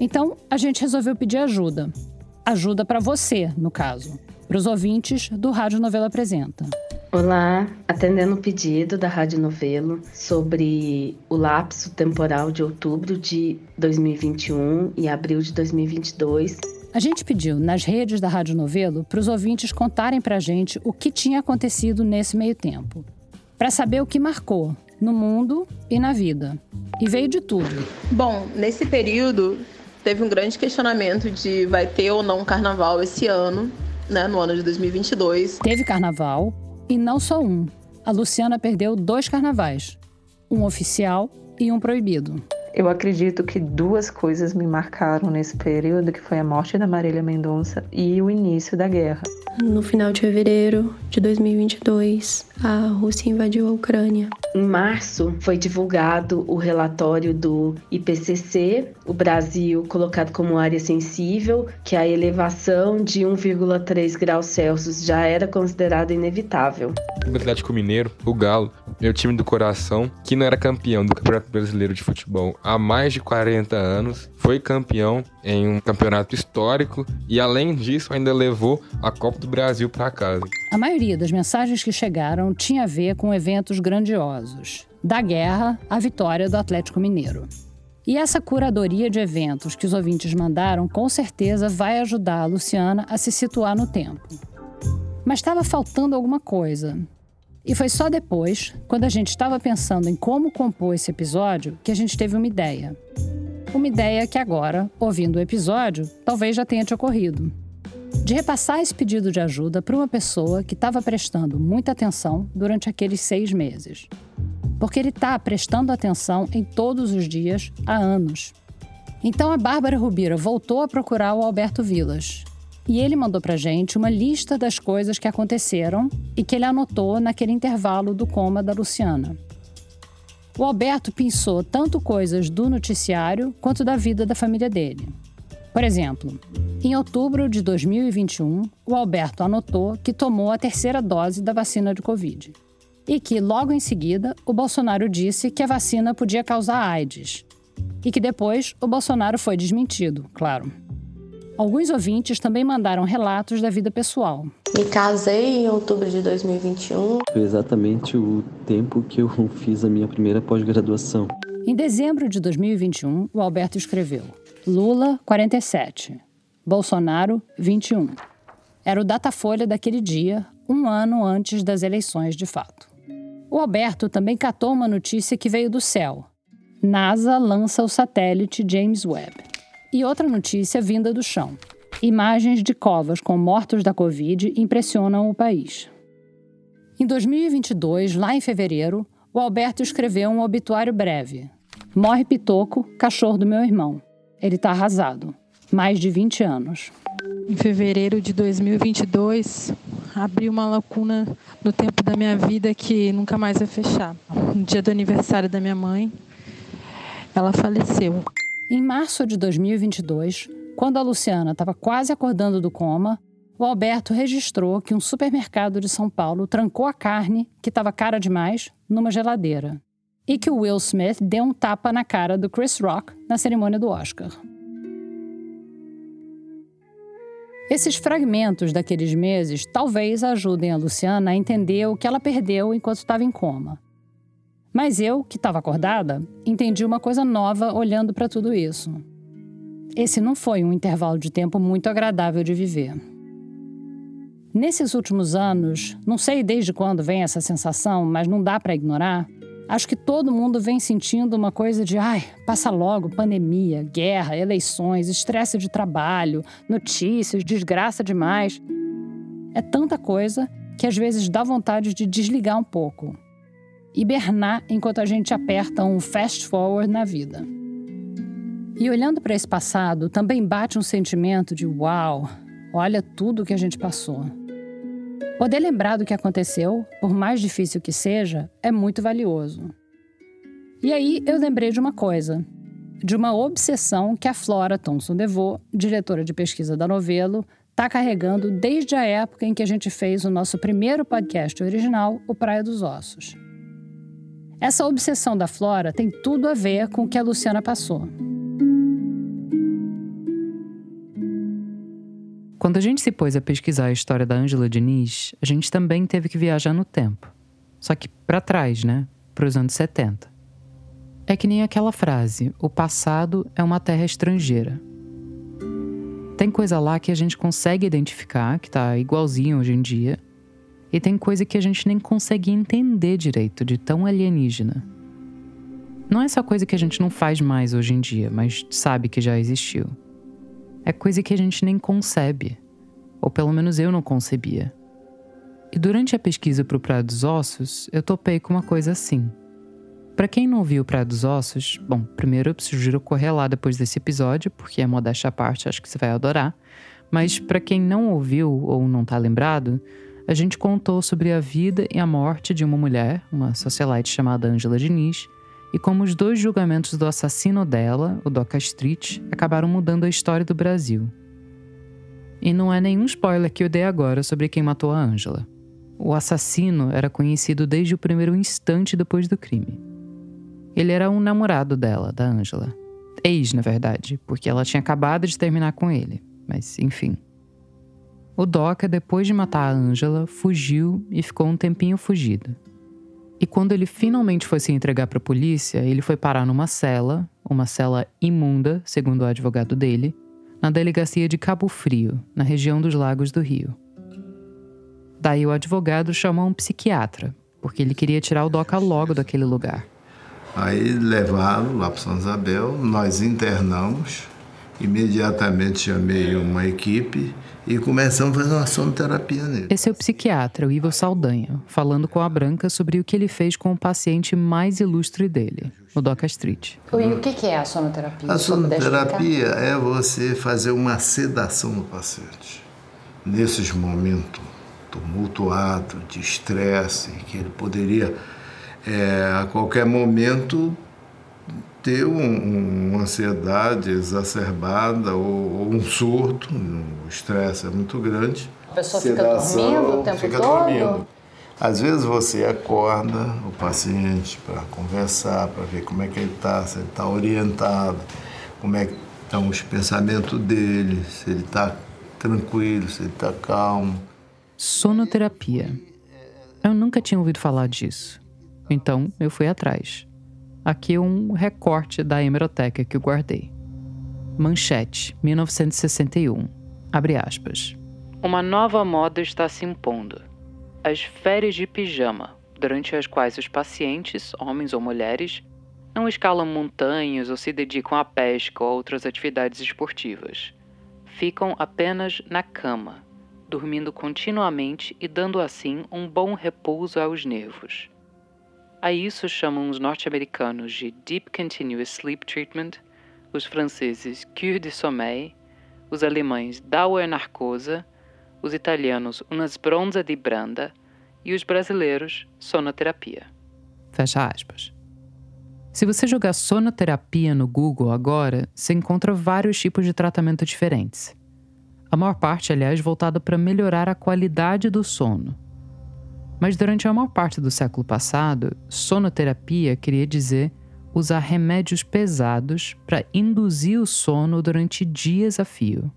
Então, a gente resolveu pedir ajuda. Ajuda para você, no caso, para os ouvintes do Rádio Novelo Apresenta. Olá, atendendo o pedido da Rádio Novelo sobre o lapso temporal de outubro de 2021 e abril de 2022. A gente pediu nas redes da Rádio Novelo para os ouvintes contarem para a gente o que tinha acontecido nesse meio tempo para saber o que marcou no mundo e na vida. E veio de tudo. Bom, nesse período teve um grande questionamento de vai ter ou não carnaval esse ano, né, no ano de 2022. Teve carnaval e não só um. A Luciana perdeu dois carnavais, um oficial e um proibido. Eu acredito que duas coisas me marcaram nesse período, que foi a morte da Marília Mendonça e o início da guerra. No final de fevereiro de 2022, a Rússia invadiu a Ucrânia. Em março, foi divulgado o relatório do IPCC, o Brasil colocado como área sensível, que a elevação de 1,3 graus Celsius já era considerada inevitável. O Atlético Mineiro, o Galo, meu time do coração, que não era campeão do Campeonato Brasileiro de Futebol há mais de 40 anos, foi campeão em um campeonato histórico e, além disso, ainda levou a Copa do Brasil para casa. A maioria das mensagens que chegaram tinha a ver com eventos grandiosos, da guerra à vitória do Atlético Mineiro. E essa curadoria de eventos que os ouvintes mandaram com certeza vai ajudar a Luciana a se situar no tempo. Mas estava faltando alguma coisa. E foi só depois, quando a gente estava pensando em como compor esse episódio, que a gente teve uma ideia. Uma ideia que agora, ouvindo o episódio, talvez já tenha te ocorrido. De repassar esse pedido de ajuda para uma pessoa que estava prestando muita atenção durante aqueles seis meses. Porque ele está prestando atenção em todos os dias há anos. Então a Bárbara Rubira voltou a procurar o Alberto Vilas. E ele mandou para gente uma lista das coisas que aconteceram e que ele anotou naquele intervalo do coma da Luciana. O Alberto pensou tanto coisas do noticiário quanto da vida da família dele. Por exemplo, em outubro de 2021, o Alberto anotou que tomou a terceira dose da vacina de Covid. E que, logo em seguida, o Bolsonaro disse que a vacina podia causar AIDS. E que depois o Bolsonaro foi desmentido, claro. Alguns ouvintes também mandaram relatos da vida pessoal. Me casei em outubro de 2021. Foi exatamente o tempo que eu fiz a minha primeira pós-graduação. Em dezembro de 2021, o Alberto escreveu: Lula, 47. Bolsonaro, 21. Era o datafolha daquele dia, um ano antes das eleições de fato. O Alberto também catou uma notícia que veio do céu. NASA lança o satélite James Webb e outra notícia vinda do chão. Imagens de covas com mortos da Covid impressionam o país. Em 2022, lá em fevereiro, o Alberto escreveu um obituário breve. Morre Pitoco, cachorro do meu irmão. Ele está arrasado. Mais de 20 anos. Em fevereiro de 2022, abri uma lacuna no tempo da minha vida que nunca mais vai fechar. No dia do aniversário da minha mãe, ela faleceu. Em março de 2022, quando a Luciana estava quase acordando do coma, o Alberto registrou que um supermercado de São Paulo trancou a carne, que estava cara demais, numa geladeira. E que o Will Smith deu um tapa na cara do Chris Rock na cerimônia do Oscar. Esses fragmentos daqueles meses talvez ajudem a Luciana a entender o que ela perdeu enquanto estava em coma. Mas eu, que estava acordada, entendi uma coisa nova olhando para tudo isso. Esse não foi um intervalo de tempo muito agradável de viver. Nesses últimos anos, não sei desde quando vem essa sensação, mas não dá para ignorar. Acho que todo mundo vem sentindo uma coisa de, ai, passa logo, pandemia, guerra, eleições, estresse de trabalho, notícias, desgraça demais. É tanta coisa que às vezes dá vontade de desligar um pouco. Hibernar enquanto a gente aperta um fast forward na vida. E olhando para esse passado, também bate um sentimento de uau, olha tudo que a gente passou. Poder lembrar do que aconteceu, por mais difícil que seja, é muito valioso. E aí eu lembrei de uma coisa, de uma obsessão que a Flora Thomson DeVoe, diretora de pesquisa da Novelo, está carregando desde a época em que a gente fez o nosso primeiro podcast original, O Praia dos Ossos. Essa obsessão da Flora tem tudo a ver com o que a Luciana passou. Quando a gente se pôs a pesquisar a história da Ângela Diniz, a gente também teve que viajar no tempo. Só que para trás, né? Para os anos 70. É que nem aquela frase: o passado é uma terra estrangeira. Tem coisa lá que a gente consegue identificar, que tá igualzinho hoje em dia, e tem coisa que a gente nem consegue entender direito, de tão alienígena. Não é só coisa que a gente não faz mais hoje em dia, mas sabe que já existiu é coisa que a gente nem concebe, ou pelo menos eu não concebia. E durante a pesquisa para o Praia dos Ossos, eu topei com uma coisa assim. Para quem não viu o Praia dos Ossos, bom, primeiro eu sugiro correr lá depois desse episódio, porque é modéstia à parte, acho que você vai adorar. Mas para quem não ouviu ou não está lembrado, a gente contou sobre a vida e a morte de uma mulher, uma socialite chamada Angela Diniz, e como os dois julgamentos do assassino dela, o Doca Street, acabaram mudando a história do Brasil. E não é nenhum spoiler que eu dei agora sobre quem matou a Angela. O assassino era conhecido desde o primeiro instante depois do crime. Ele era um namorado dela, da Angela. Ex, na verdade, porque ela tinha acabado de terminar com ele. Mas, enfim. O Doca, depois de matar a Angela, fugiu e ficou um tempinho fugido. E quando ele finalmente foi se entregar para a polícia, ele foi parar numa cela, uma cela imunda, segundo o advogado dele, na delegacia de Cabo Frio, na região dos Lagos do Rio. Daí o advogado chamou um psiquiatra, porque ele queria tirar o Doca logo daquele lugar. Aí levaram lá para São Isabel, nós internamos, imediatamente chamei uma equipe e começamos a fazer uma sonoterapia nele. Esse é o psiquiatra, o Ivo Saldanha, falando com a Branca sobre o que ele fez com o paciente mais ilustre dele, o Doca Street. E o que é a sonoterapia? A sonoterapia é você fazer uma sedação no paciente. Nesses momentos tumultuados, de estresse, que ele poderia é, a qualquer momento ter um, uma ansiedade exacerbada ou, ou um surto, o estresse é muito grande. A pessoa Sedação, fica dormindo o tempo fica todo? Dormindo. Às vezes você acorda o paciente para conversar, para ver como é que ele está, se ele está orientado, como é que estão os pensamentos dele, se ele está tranquilo, se ele está calmo. Sonoterapia. Eu nunca tinha ouvido falar disso. Então eu fui atrás. Aqui um recorte da hemeroteca que eu guardei. Manchete, 1961. Abre aspas. Uma nova moda está se impondo. As férias de pijama, durante as quais os pacientes, homens ou mulheres, não escalam montanhas ou se dedicam à pesca ou outras atividades esportivas. Ficam apenas na cama, dormindo continuamente e dando assim um bom repouso aos nervos. A isso chamam os norte-americanos de Deep Continuous Sleep Treatment, os franceses Cure de Sommeil, os alemães Dauer Narcosa, os italianos Unas Bronza di Branda e os brasileiros Sonoterapia. Fecha aspas. Se você jogar sonoterapia no Google agora, você encontra vários tipos de tratamento diferentes. A maior parte, aliás, voltada para melhorar a qualidade do sono. Mas durante a maior parte do século passado, sonoterapia queria dizer usar remédios pesados para induzir o sono durante dias a fio.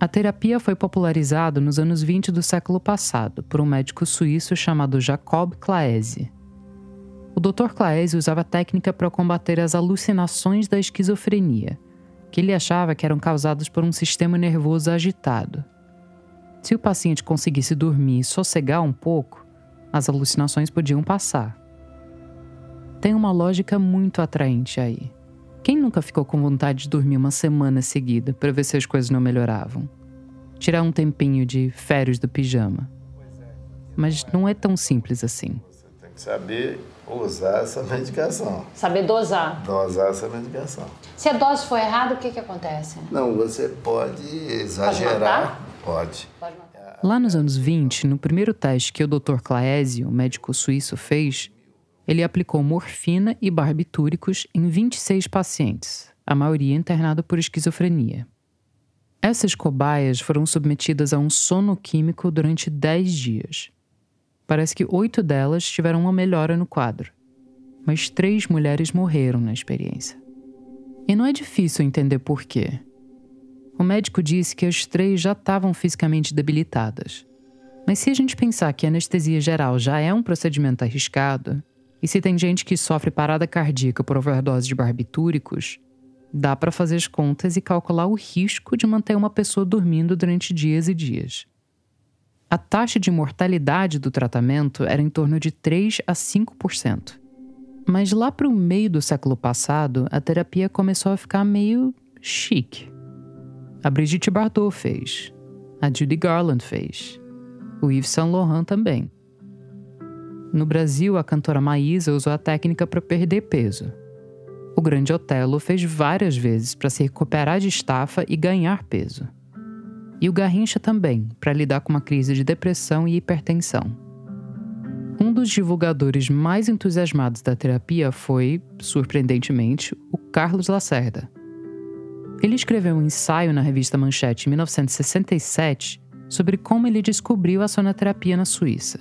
A terapia foi popularizada nos anos 20 do século passado por um médico suíço chamado Jacob Claese. O Dr. Claese usava a técnica para combater as alucinações da esquizofrenia, que ele achava que eram causadas por um sistema nervoso agitado. Se o paciente conseguisse dormir e sossegar um pouco, as alucinações podiam passar. Tem uma lógica muito atraente aí. Quem nunca ficou com vontade de dormir uma semana seguida para ver se as coisas não melhoravam? Tirar um tempinho de férias do pijama. Mas não é tão simples assim. Você tem que saber usar essa medicação. Saber dosar. Dosar essa medicação. Se a dose for errada, o que, que acontece? Não, você pode exagerar. Pode. pode. Lá nos anos 20, no primeiro teste que o Dr. Claese, o médico suíço, fez, ele aplicou morfina e barbitúricos em 26 pacientes, a maioria internada por esquizofrenia. Essas cobaias foram submetidas a um sono químico durante 10 dias. Parece que oito delas tiveram uma melhora no quadro, mas três mulheres morreram na experiência. E não é difícil entender por quê. O médico disse que as três já estavam fisicamente debilitadas. Mas se a gente pensar que anestesia geral já é um procedimento arriscado, e se tem gente que sofre parada cardíaca por overdose de barbitúricos, dá para fazer as contas e calcular o risco de manter uma pessoa dormindo durante dias e dias. A taxa de mortalidade do tratamento era em torno de 3 a 5%. Mas lá para o meio do século passado, a terapia começou a ficar meio chique. A Brigitte Bardot fez, a Judy Garland fez, o Yves Saint Laurent também. No Brasil, a cantora Maísa usou a técnica para perder peso. O Grande Otelo fez várias vezes para se recuperar de estafa e ganhar peso. E o Garrincha também, para lidar com uma crise de depressão e hipertensão. Um dos divulgadores mais entusiasmados da terapia foi, surpreendentemente, o Carlos Lacerda. Ele escreveu um ensaio na revista Manchete em 1967 sobre como ele descobriu a sonoterapia na Suíça.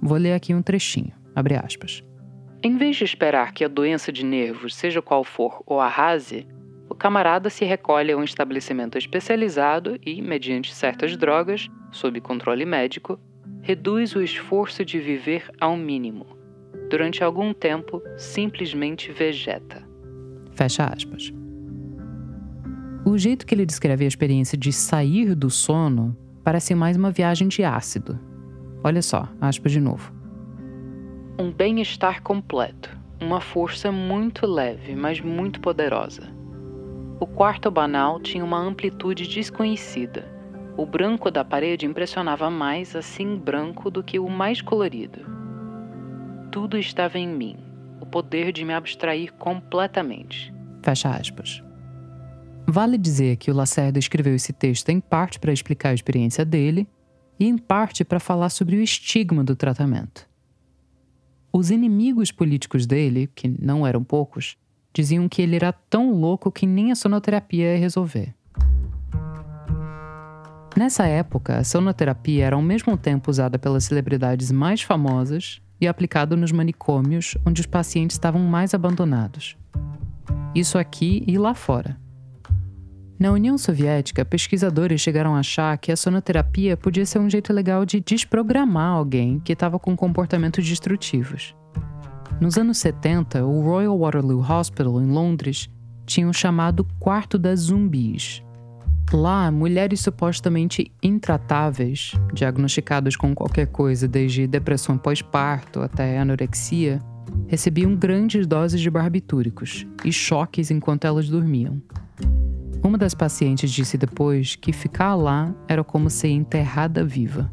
Vou ler aqui um trechinho, abre aspas. Em vez de esperar que a doença de nervos, seja qual for, o arrase, o camarada se recolhe a um estabelecimento especializado e, mediante certas drogas, sob controle médico, reduz o esforço de viver ao mínimo. Durante algum tempo, simplesmente vegeta. Fecha aspas. O jeito que ele descreve a experiência de sair do sono parece mais uma viagem de ácido, Olha só, aspas de novo. Um bem-estar completo, uma força muito leve, mas muito poderosa. O quarto banal tinha uma amplitude desconhecida. O branco da parede impressionava mais assim branco do que o mais colorido. Tudo estava em mim, o poder de me abstrair completamente. Fecha aspas. Vale dizer que o Lacerda escreveu esse texto em parte para explicar a experiência dele e, em parte, para falar sobre o estigma do tratamento. Os inimigos políticos dele, que não eram poucos, diziam que ele era tão louco que nem a sonoterapia ia resolver. Nessa época, a sonoterapia era ao mesmo tempo usada pelas celebridades mais famosas e aplicada nos manicômios onde os pacientes estavam mais abandonados. Isso aqui e lá fora. Na União Soviética, pesquisadores chegaram a achar que a sonoterapia podia ser um jeito legal de desprogramar alguém que estava com comportamentos destrutivos. Nos anos 70, o Royal Waterloo Hospital, em Londres, tinha um chamado Quarto das Zumbis. Lá, mulheres supostamente intratáveis, diagnosticadas com qualquer coisa, desde depressão pós-parto até anorexia, recebiam grandes doses de barbitúricos e choques enquanto elas dormiam. Uma das pacientes disse depois que ficar lá era como ser enterrada viva.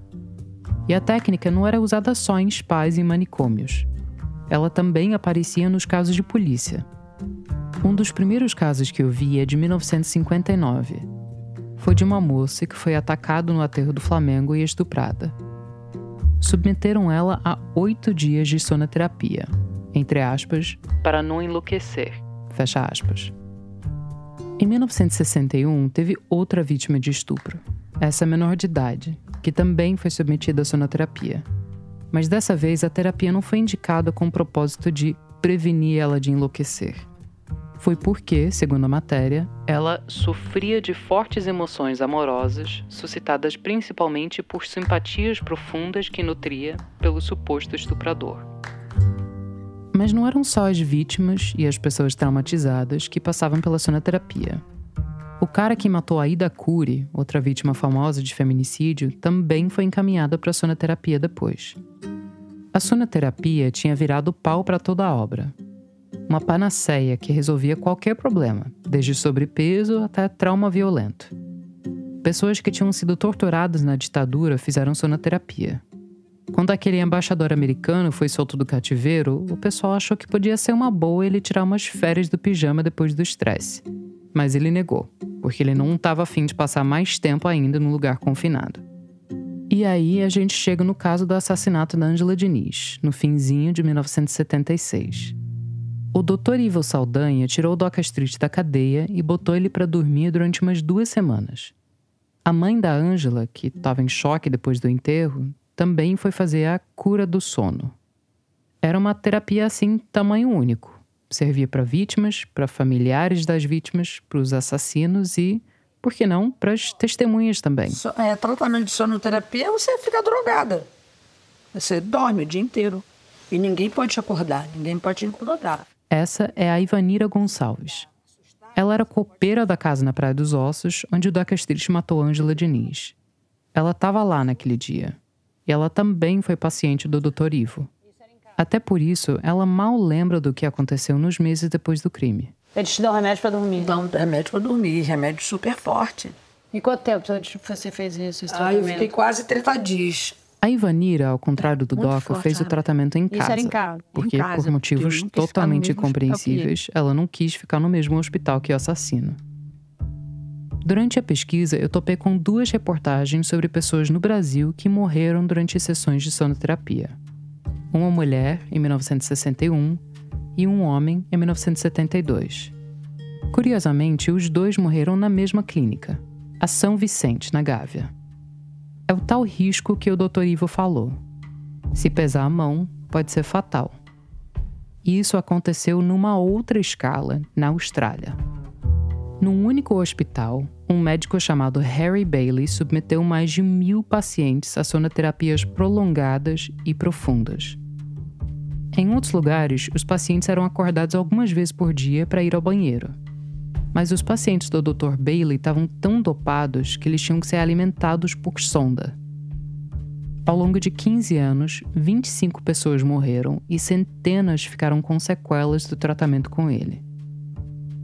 E a técnica não era usada só em spas e manicômios. Ela também aparecia nos casos de polícia. Um dos primeiros casos que eu vi é de 1959. Foi de uma moça que foi atacada no aterro do Flamengo e estuprada. Submeteram ela a oito dias de sonoterapia, entre aspas, para não enlouquecer, fecha aspas. Em 1961, teve outra vítima de estupro, essa menor de idade, que também foi submetida à sonoterapia. Mas dessa vez a terapia não foi indicada com o propósito de prevenir ela de enlouquecer. Foi porque, segundo a matéria, ela sofria de fortes emoções amorosas, suscitadas principalmente por simpatias profundas que nutria pelo suposto estuprador. Mas não eram só as vítimas e as pessoas traumatizadas que passavam pela sonoterapia. O cara que matou a Ida Curi, outra vítima famosa de feminicídio, também foi encaminhada para a sonoterapia depois. A sonoterapia tinha virado pau para toda a obra. Uma panaceia que resolvia qualquer problema, desde sobrepeso até trauma violento. Pessoas que tinham sido torturadas na ditadura fizeram sonoterapia. Quando aquele embaixador americano foi solto do cativeiro, o pessoal achou que podia ser uma boa ele tirar umas férias do pijama depois do estresse mas ele negou, porque ele não estava afim de passar mais tempo ainda no lugar confinado. E aí a gente chega no caso do assassinato da Angela Diniz, no finzinho de 1976. O Dr. Ivo Saldanha tirou o Doca Street da cadeia e botou ele para dormir durante umas duas semanas. A mãe da Angela, que estava em choque depois do enterro, também foi fazer a cura do sono. Era uma terapia assim, tamanho único servia para vítimas, para familiares das vítimas, para os assassinos e, por que não, para as testemunhas também. É, tratamento de sonoterapia, você fica drogada. Você dorme o dia inteiro. E ninguém pode te acordar, ninguém pode te incomodar. Essa é a Ivanira Gonçalves. Ela era copeira da casa na Praia dos Ossos, onde o Da matou Ângela Diniz. Ela estava lá naquele dia. E ela também foi paciente do Dr. Ivo. Até por isso, ela mal lembra do que aconteceu nos meses depois do crime. Eles te dão remédio para dormir? Dão remédio para dormir, remédio super forte. E quanto tempo você fez isso? ah, eu fiquei quase 30 dias. A Ivanira, ao contrário do forte, fez o tratamento em casa. Isso era em casa. Porque, em casa, por motivos totalmente incompreensíveis, ela não quis ficar no mesmo hospital que o assassino. Durante a pesquisa, eu topei com duas reportagens sobre pessoas no Brasil que morreram durante sessões de sonoterapia uma mulher em 1961 e um homem em 1972. Curiosamente, os dois morreram na mesma clínica, a São Vicente, na Gávea. É o tal risco que o Dr. Ivo falou. Se pesar a mão, pode ser fatal. E isso aconteceu numa outra escala, na Austrália. Num único hospital, um médico chamado Harry Bailey submeteu mais de mil pacientes a sonoterapias prolongadas e profundas. Em outros lugares, os pacientes eram acordados algumas vezes por dia para ir ao banheiro. Mas os pacientes do Dr. Bailey estavam tão dopados que eles tinham que ser alimentados por sonda. Ao longo de 15 anos, 25 pessoas morreram e centenas ficaram com sequelas do tratamento com ele.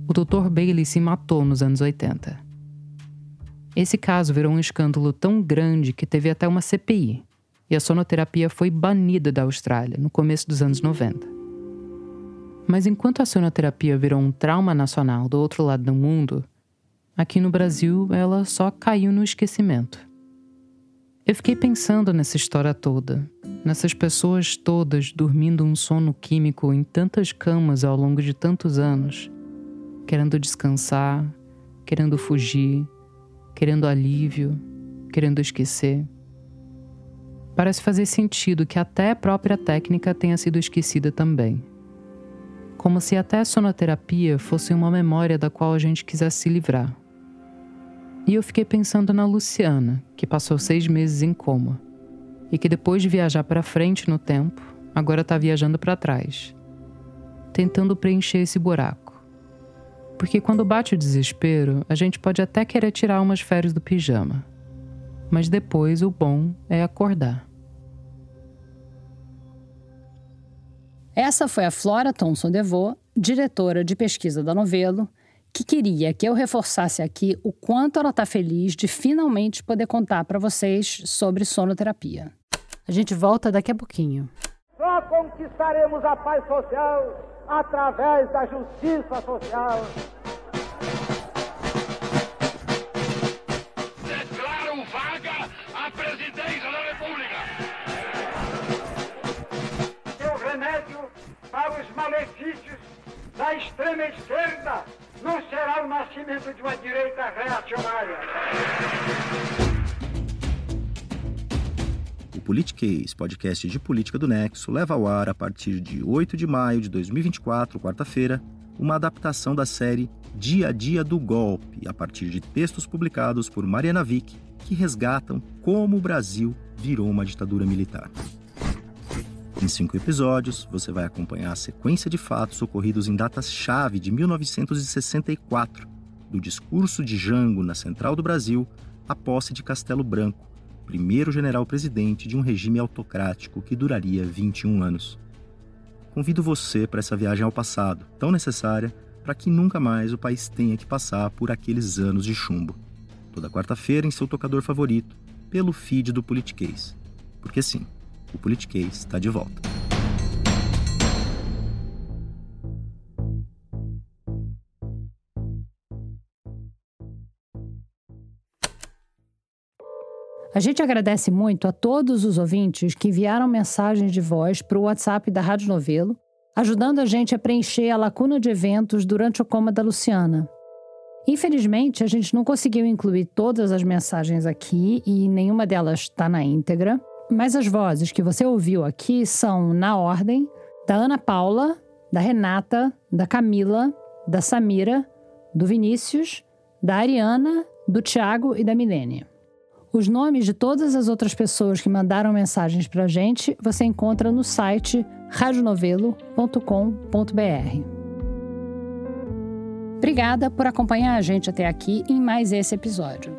O Dr. Bailey se matou nos anos 80. Esse caso virou um escândalo tão grande que teve até uma CPI, e a sonoterapia foi banida da Austrália no começo dos anos 90. Mas enquanto a sonoterapia virou um trauma nacional do outro lado do mundo, aqui no Brasil ela só caiu no esquecimento. Eu fiquei pensando nessa história toda, nessas pessoas todas dormindo um sono químico em tantas camas ao longo de tantos anos, querendo descansar, querendo fugir, querendo alívio, querendo esquecer. Parece fazer sentido que até a própria técnica tenha sido esquecida também. Como se até a sonoterapia fosse uma memória da qual a gente quisesse se livrar. E eu fiquei pensando na Luciana, que passou seis meses em coma, e que depois de viajar para frente no tempo, agora está viajando para trás, tentando preencher esse buraco. Porque quando bate o desespero, a gente pode até querer tirar umas férias do pijama mas depois o bom é acordar. Essa foi a Flora Thomson DeVoe, diretora de pesquisa da Novelo, que queria que eu reforçasse aqui o quanto ela está feliz de finalmente poder contar para vocês sobre sonoterapia. A gente volta daqui a pouquinho. Só conquistaremos a paz social através da justiça social. para o da extrema esquerda não será o nascimento de uma direita reacionária. Politiquês, podcast de política do Nexo, leva ao ar a partir de 8 de maio de 2024, quarta-feira, uma adaptação da série Dia a Dia do Golpe, a partir de textos publicados por Mariana Vick, que resgatam como o Brasil virou uma ditadura militar. Em cinco episódios, você vai acompanhar a sequência de fatos ocorridos em datas-chave de 1964, do discurso de Jango na Central do Brasil à posse de Castelo Branco, primeiro general-presidente de um regime autocrático que duraria 21 anos. Convido você para essa viagem ao passado, tão necessária para que nunca mais o país tenha que passar por aqueles anos de chumbo. Toda quarta-feira em seu tocador favorito, pelo feed do Politiquês. Porque sim, o Politiquês está de volta. A gente agradece muito a todos os ouvintes que enviaram mensagens de voz para o WhatsApp da Rádio Novelo, ajudando a gente a preencher a lacuna de eventos durante o coma da Luciana. Infelizmente, a gente não conseguiu incluir todas as mensagens aqui e nenhuma delas está na íntegra, mas as vozes que você ouviu aqui são, na ordem, da Ana Paula, da Renata, da Camila, da Samira, do Vinícius, da Ariana, do Tiago e da Milênia. Os nomes de todas as outras pessoas que mandaram mensagens para a gente você encontra no site radionovelo.com.br. Obrigada por acompanhar a gente até aqui em mais esse episódio.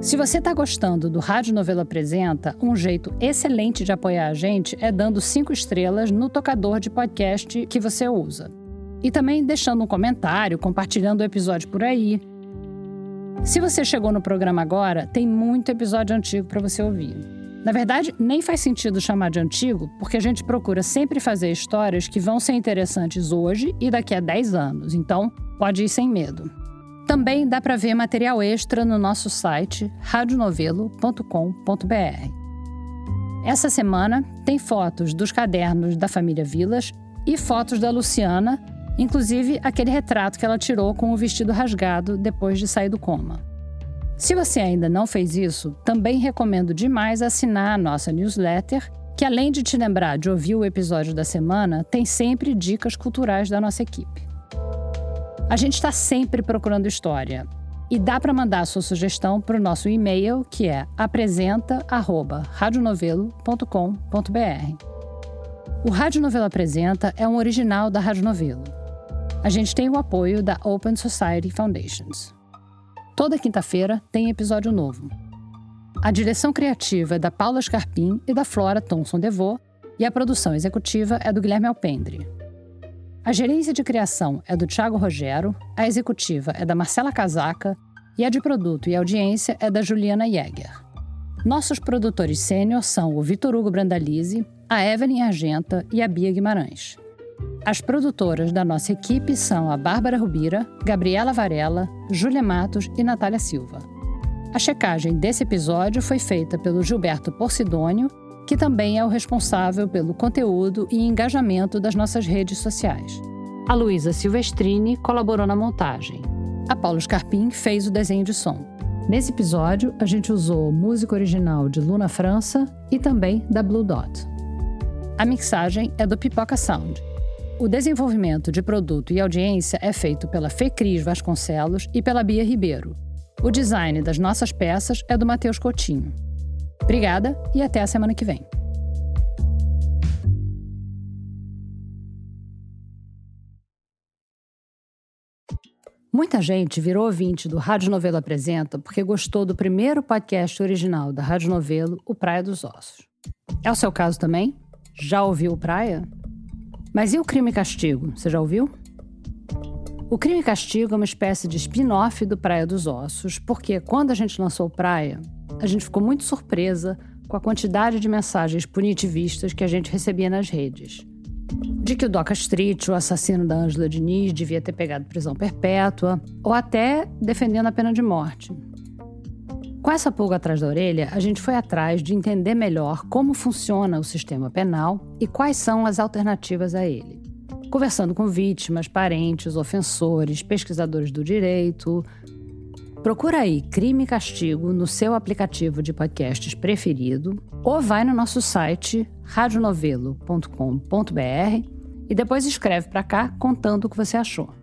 Se você está gostando do Rádio Novelo Apresenta, um jeito excelente de apoiar a gente é dando cinco estrelas no tocador de podcast que você usa. E também deixando um comentário, compartilhando o episódio por aí, se você chegou no programa agora, tem muito episódio antigo para você ouvir. Na verdade, nem faz sentido chamar de antigo, porque a gente procura sempre fazer histórias que vão ser interessantes hoje e daqui a 10 anos, então pode ir sem medo. Também dá para ver material extra no nosso site radionovelo.com.br. Essa semana tem fotos dos cadernos da família Vilas e fotos da Luciana inclusive aquele retrato que ela tirou com o vestido rasgado depois de sair do coma. Se você ainda não fez isso, também recomendo demais assinar a nossa newsletter, que além de te lembrar de ouvir o episódio da semana, tem sempre dicas culturais da nossa equipe. A gente está sempre procurando história. E dá para mandar sua sugestão para o nosso e-mail, que é apresenta@radionovelo.com.br. O Rádio Novelo Apresenta é um original da Rádio Novelo. A gente tem o apoio da Open Society Foundations. Toda quinta-feira tem episódio novo. A direção criativa é da Paula Scarpim e da Flora Thomson Devô, e a produção executiva é do Guilherme Alpendre. A gerência de criação é do Thiago Rogero, a executiva é da Marcela Casaca e a de produto e audiência é da Juliana Jäger. Nossos produtores sênior são o Vitor Hugo Brandalize, a Evelyn Argenta e a Bia Guimarães. As produtoras da nossa equipe são a Bárbara Rubira, Gabriela Varela, Júlia Matos e Natália Silva. A checagem desse episódio foi feita pelo Gilberto Porcidônio, que também é o responsável pelo conteúdo e engajamento das nossas redes sociais. A Luísa Silvestrini colaborou na montagem. A Paulo Scarpim fez o desenho de som. Nesse episódio, a gente usou música original de Luna França e também da Blue Dot. A mixagem é do Pipoca Sound. O desenvolvimento de produto e audiência é feito pela Fecris Vasconcelos e pela Bia Ribeiro. O design das nossas peças é do Matheus Coutinho. Obrigada e até a semana que vem. Muita gente virou ouvinte do Rádio Novelo Apresenta porque gostou do primeiro podcast original da Rádio Novelo, O Praia dos Ossos. É o seu caso também? Já ouviu Praia? Mas e o Crime e Castigo? Você já ouviu? O Crime e Castigo é uma espécie de spin-off do Praia dos Ossos, porque quando a gente lançou Praia, a gente ficou muito surpresa com a quantidade de mensagens punitivistas que a gente recebia nas redes. De que o Doca Street, o assassino da Ângela Diniz, devia ter pegado prisão perpétua, ou até defendendo a pena de morte. Com essa pulga atrás da orelha, a gente foi atrás de entender melhor como funciona o sistema penal e quais são as alternativas a ele. conversando com vítimas, parentes, ofensores, pesquisadores do direito. Procura aí Crime e Castigo no seu aplicativo de podcasts preferido ou vai no nosso site radionovelo.com.br e depois escreve para cá contando o que você achou.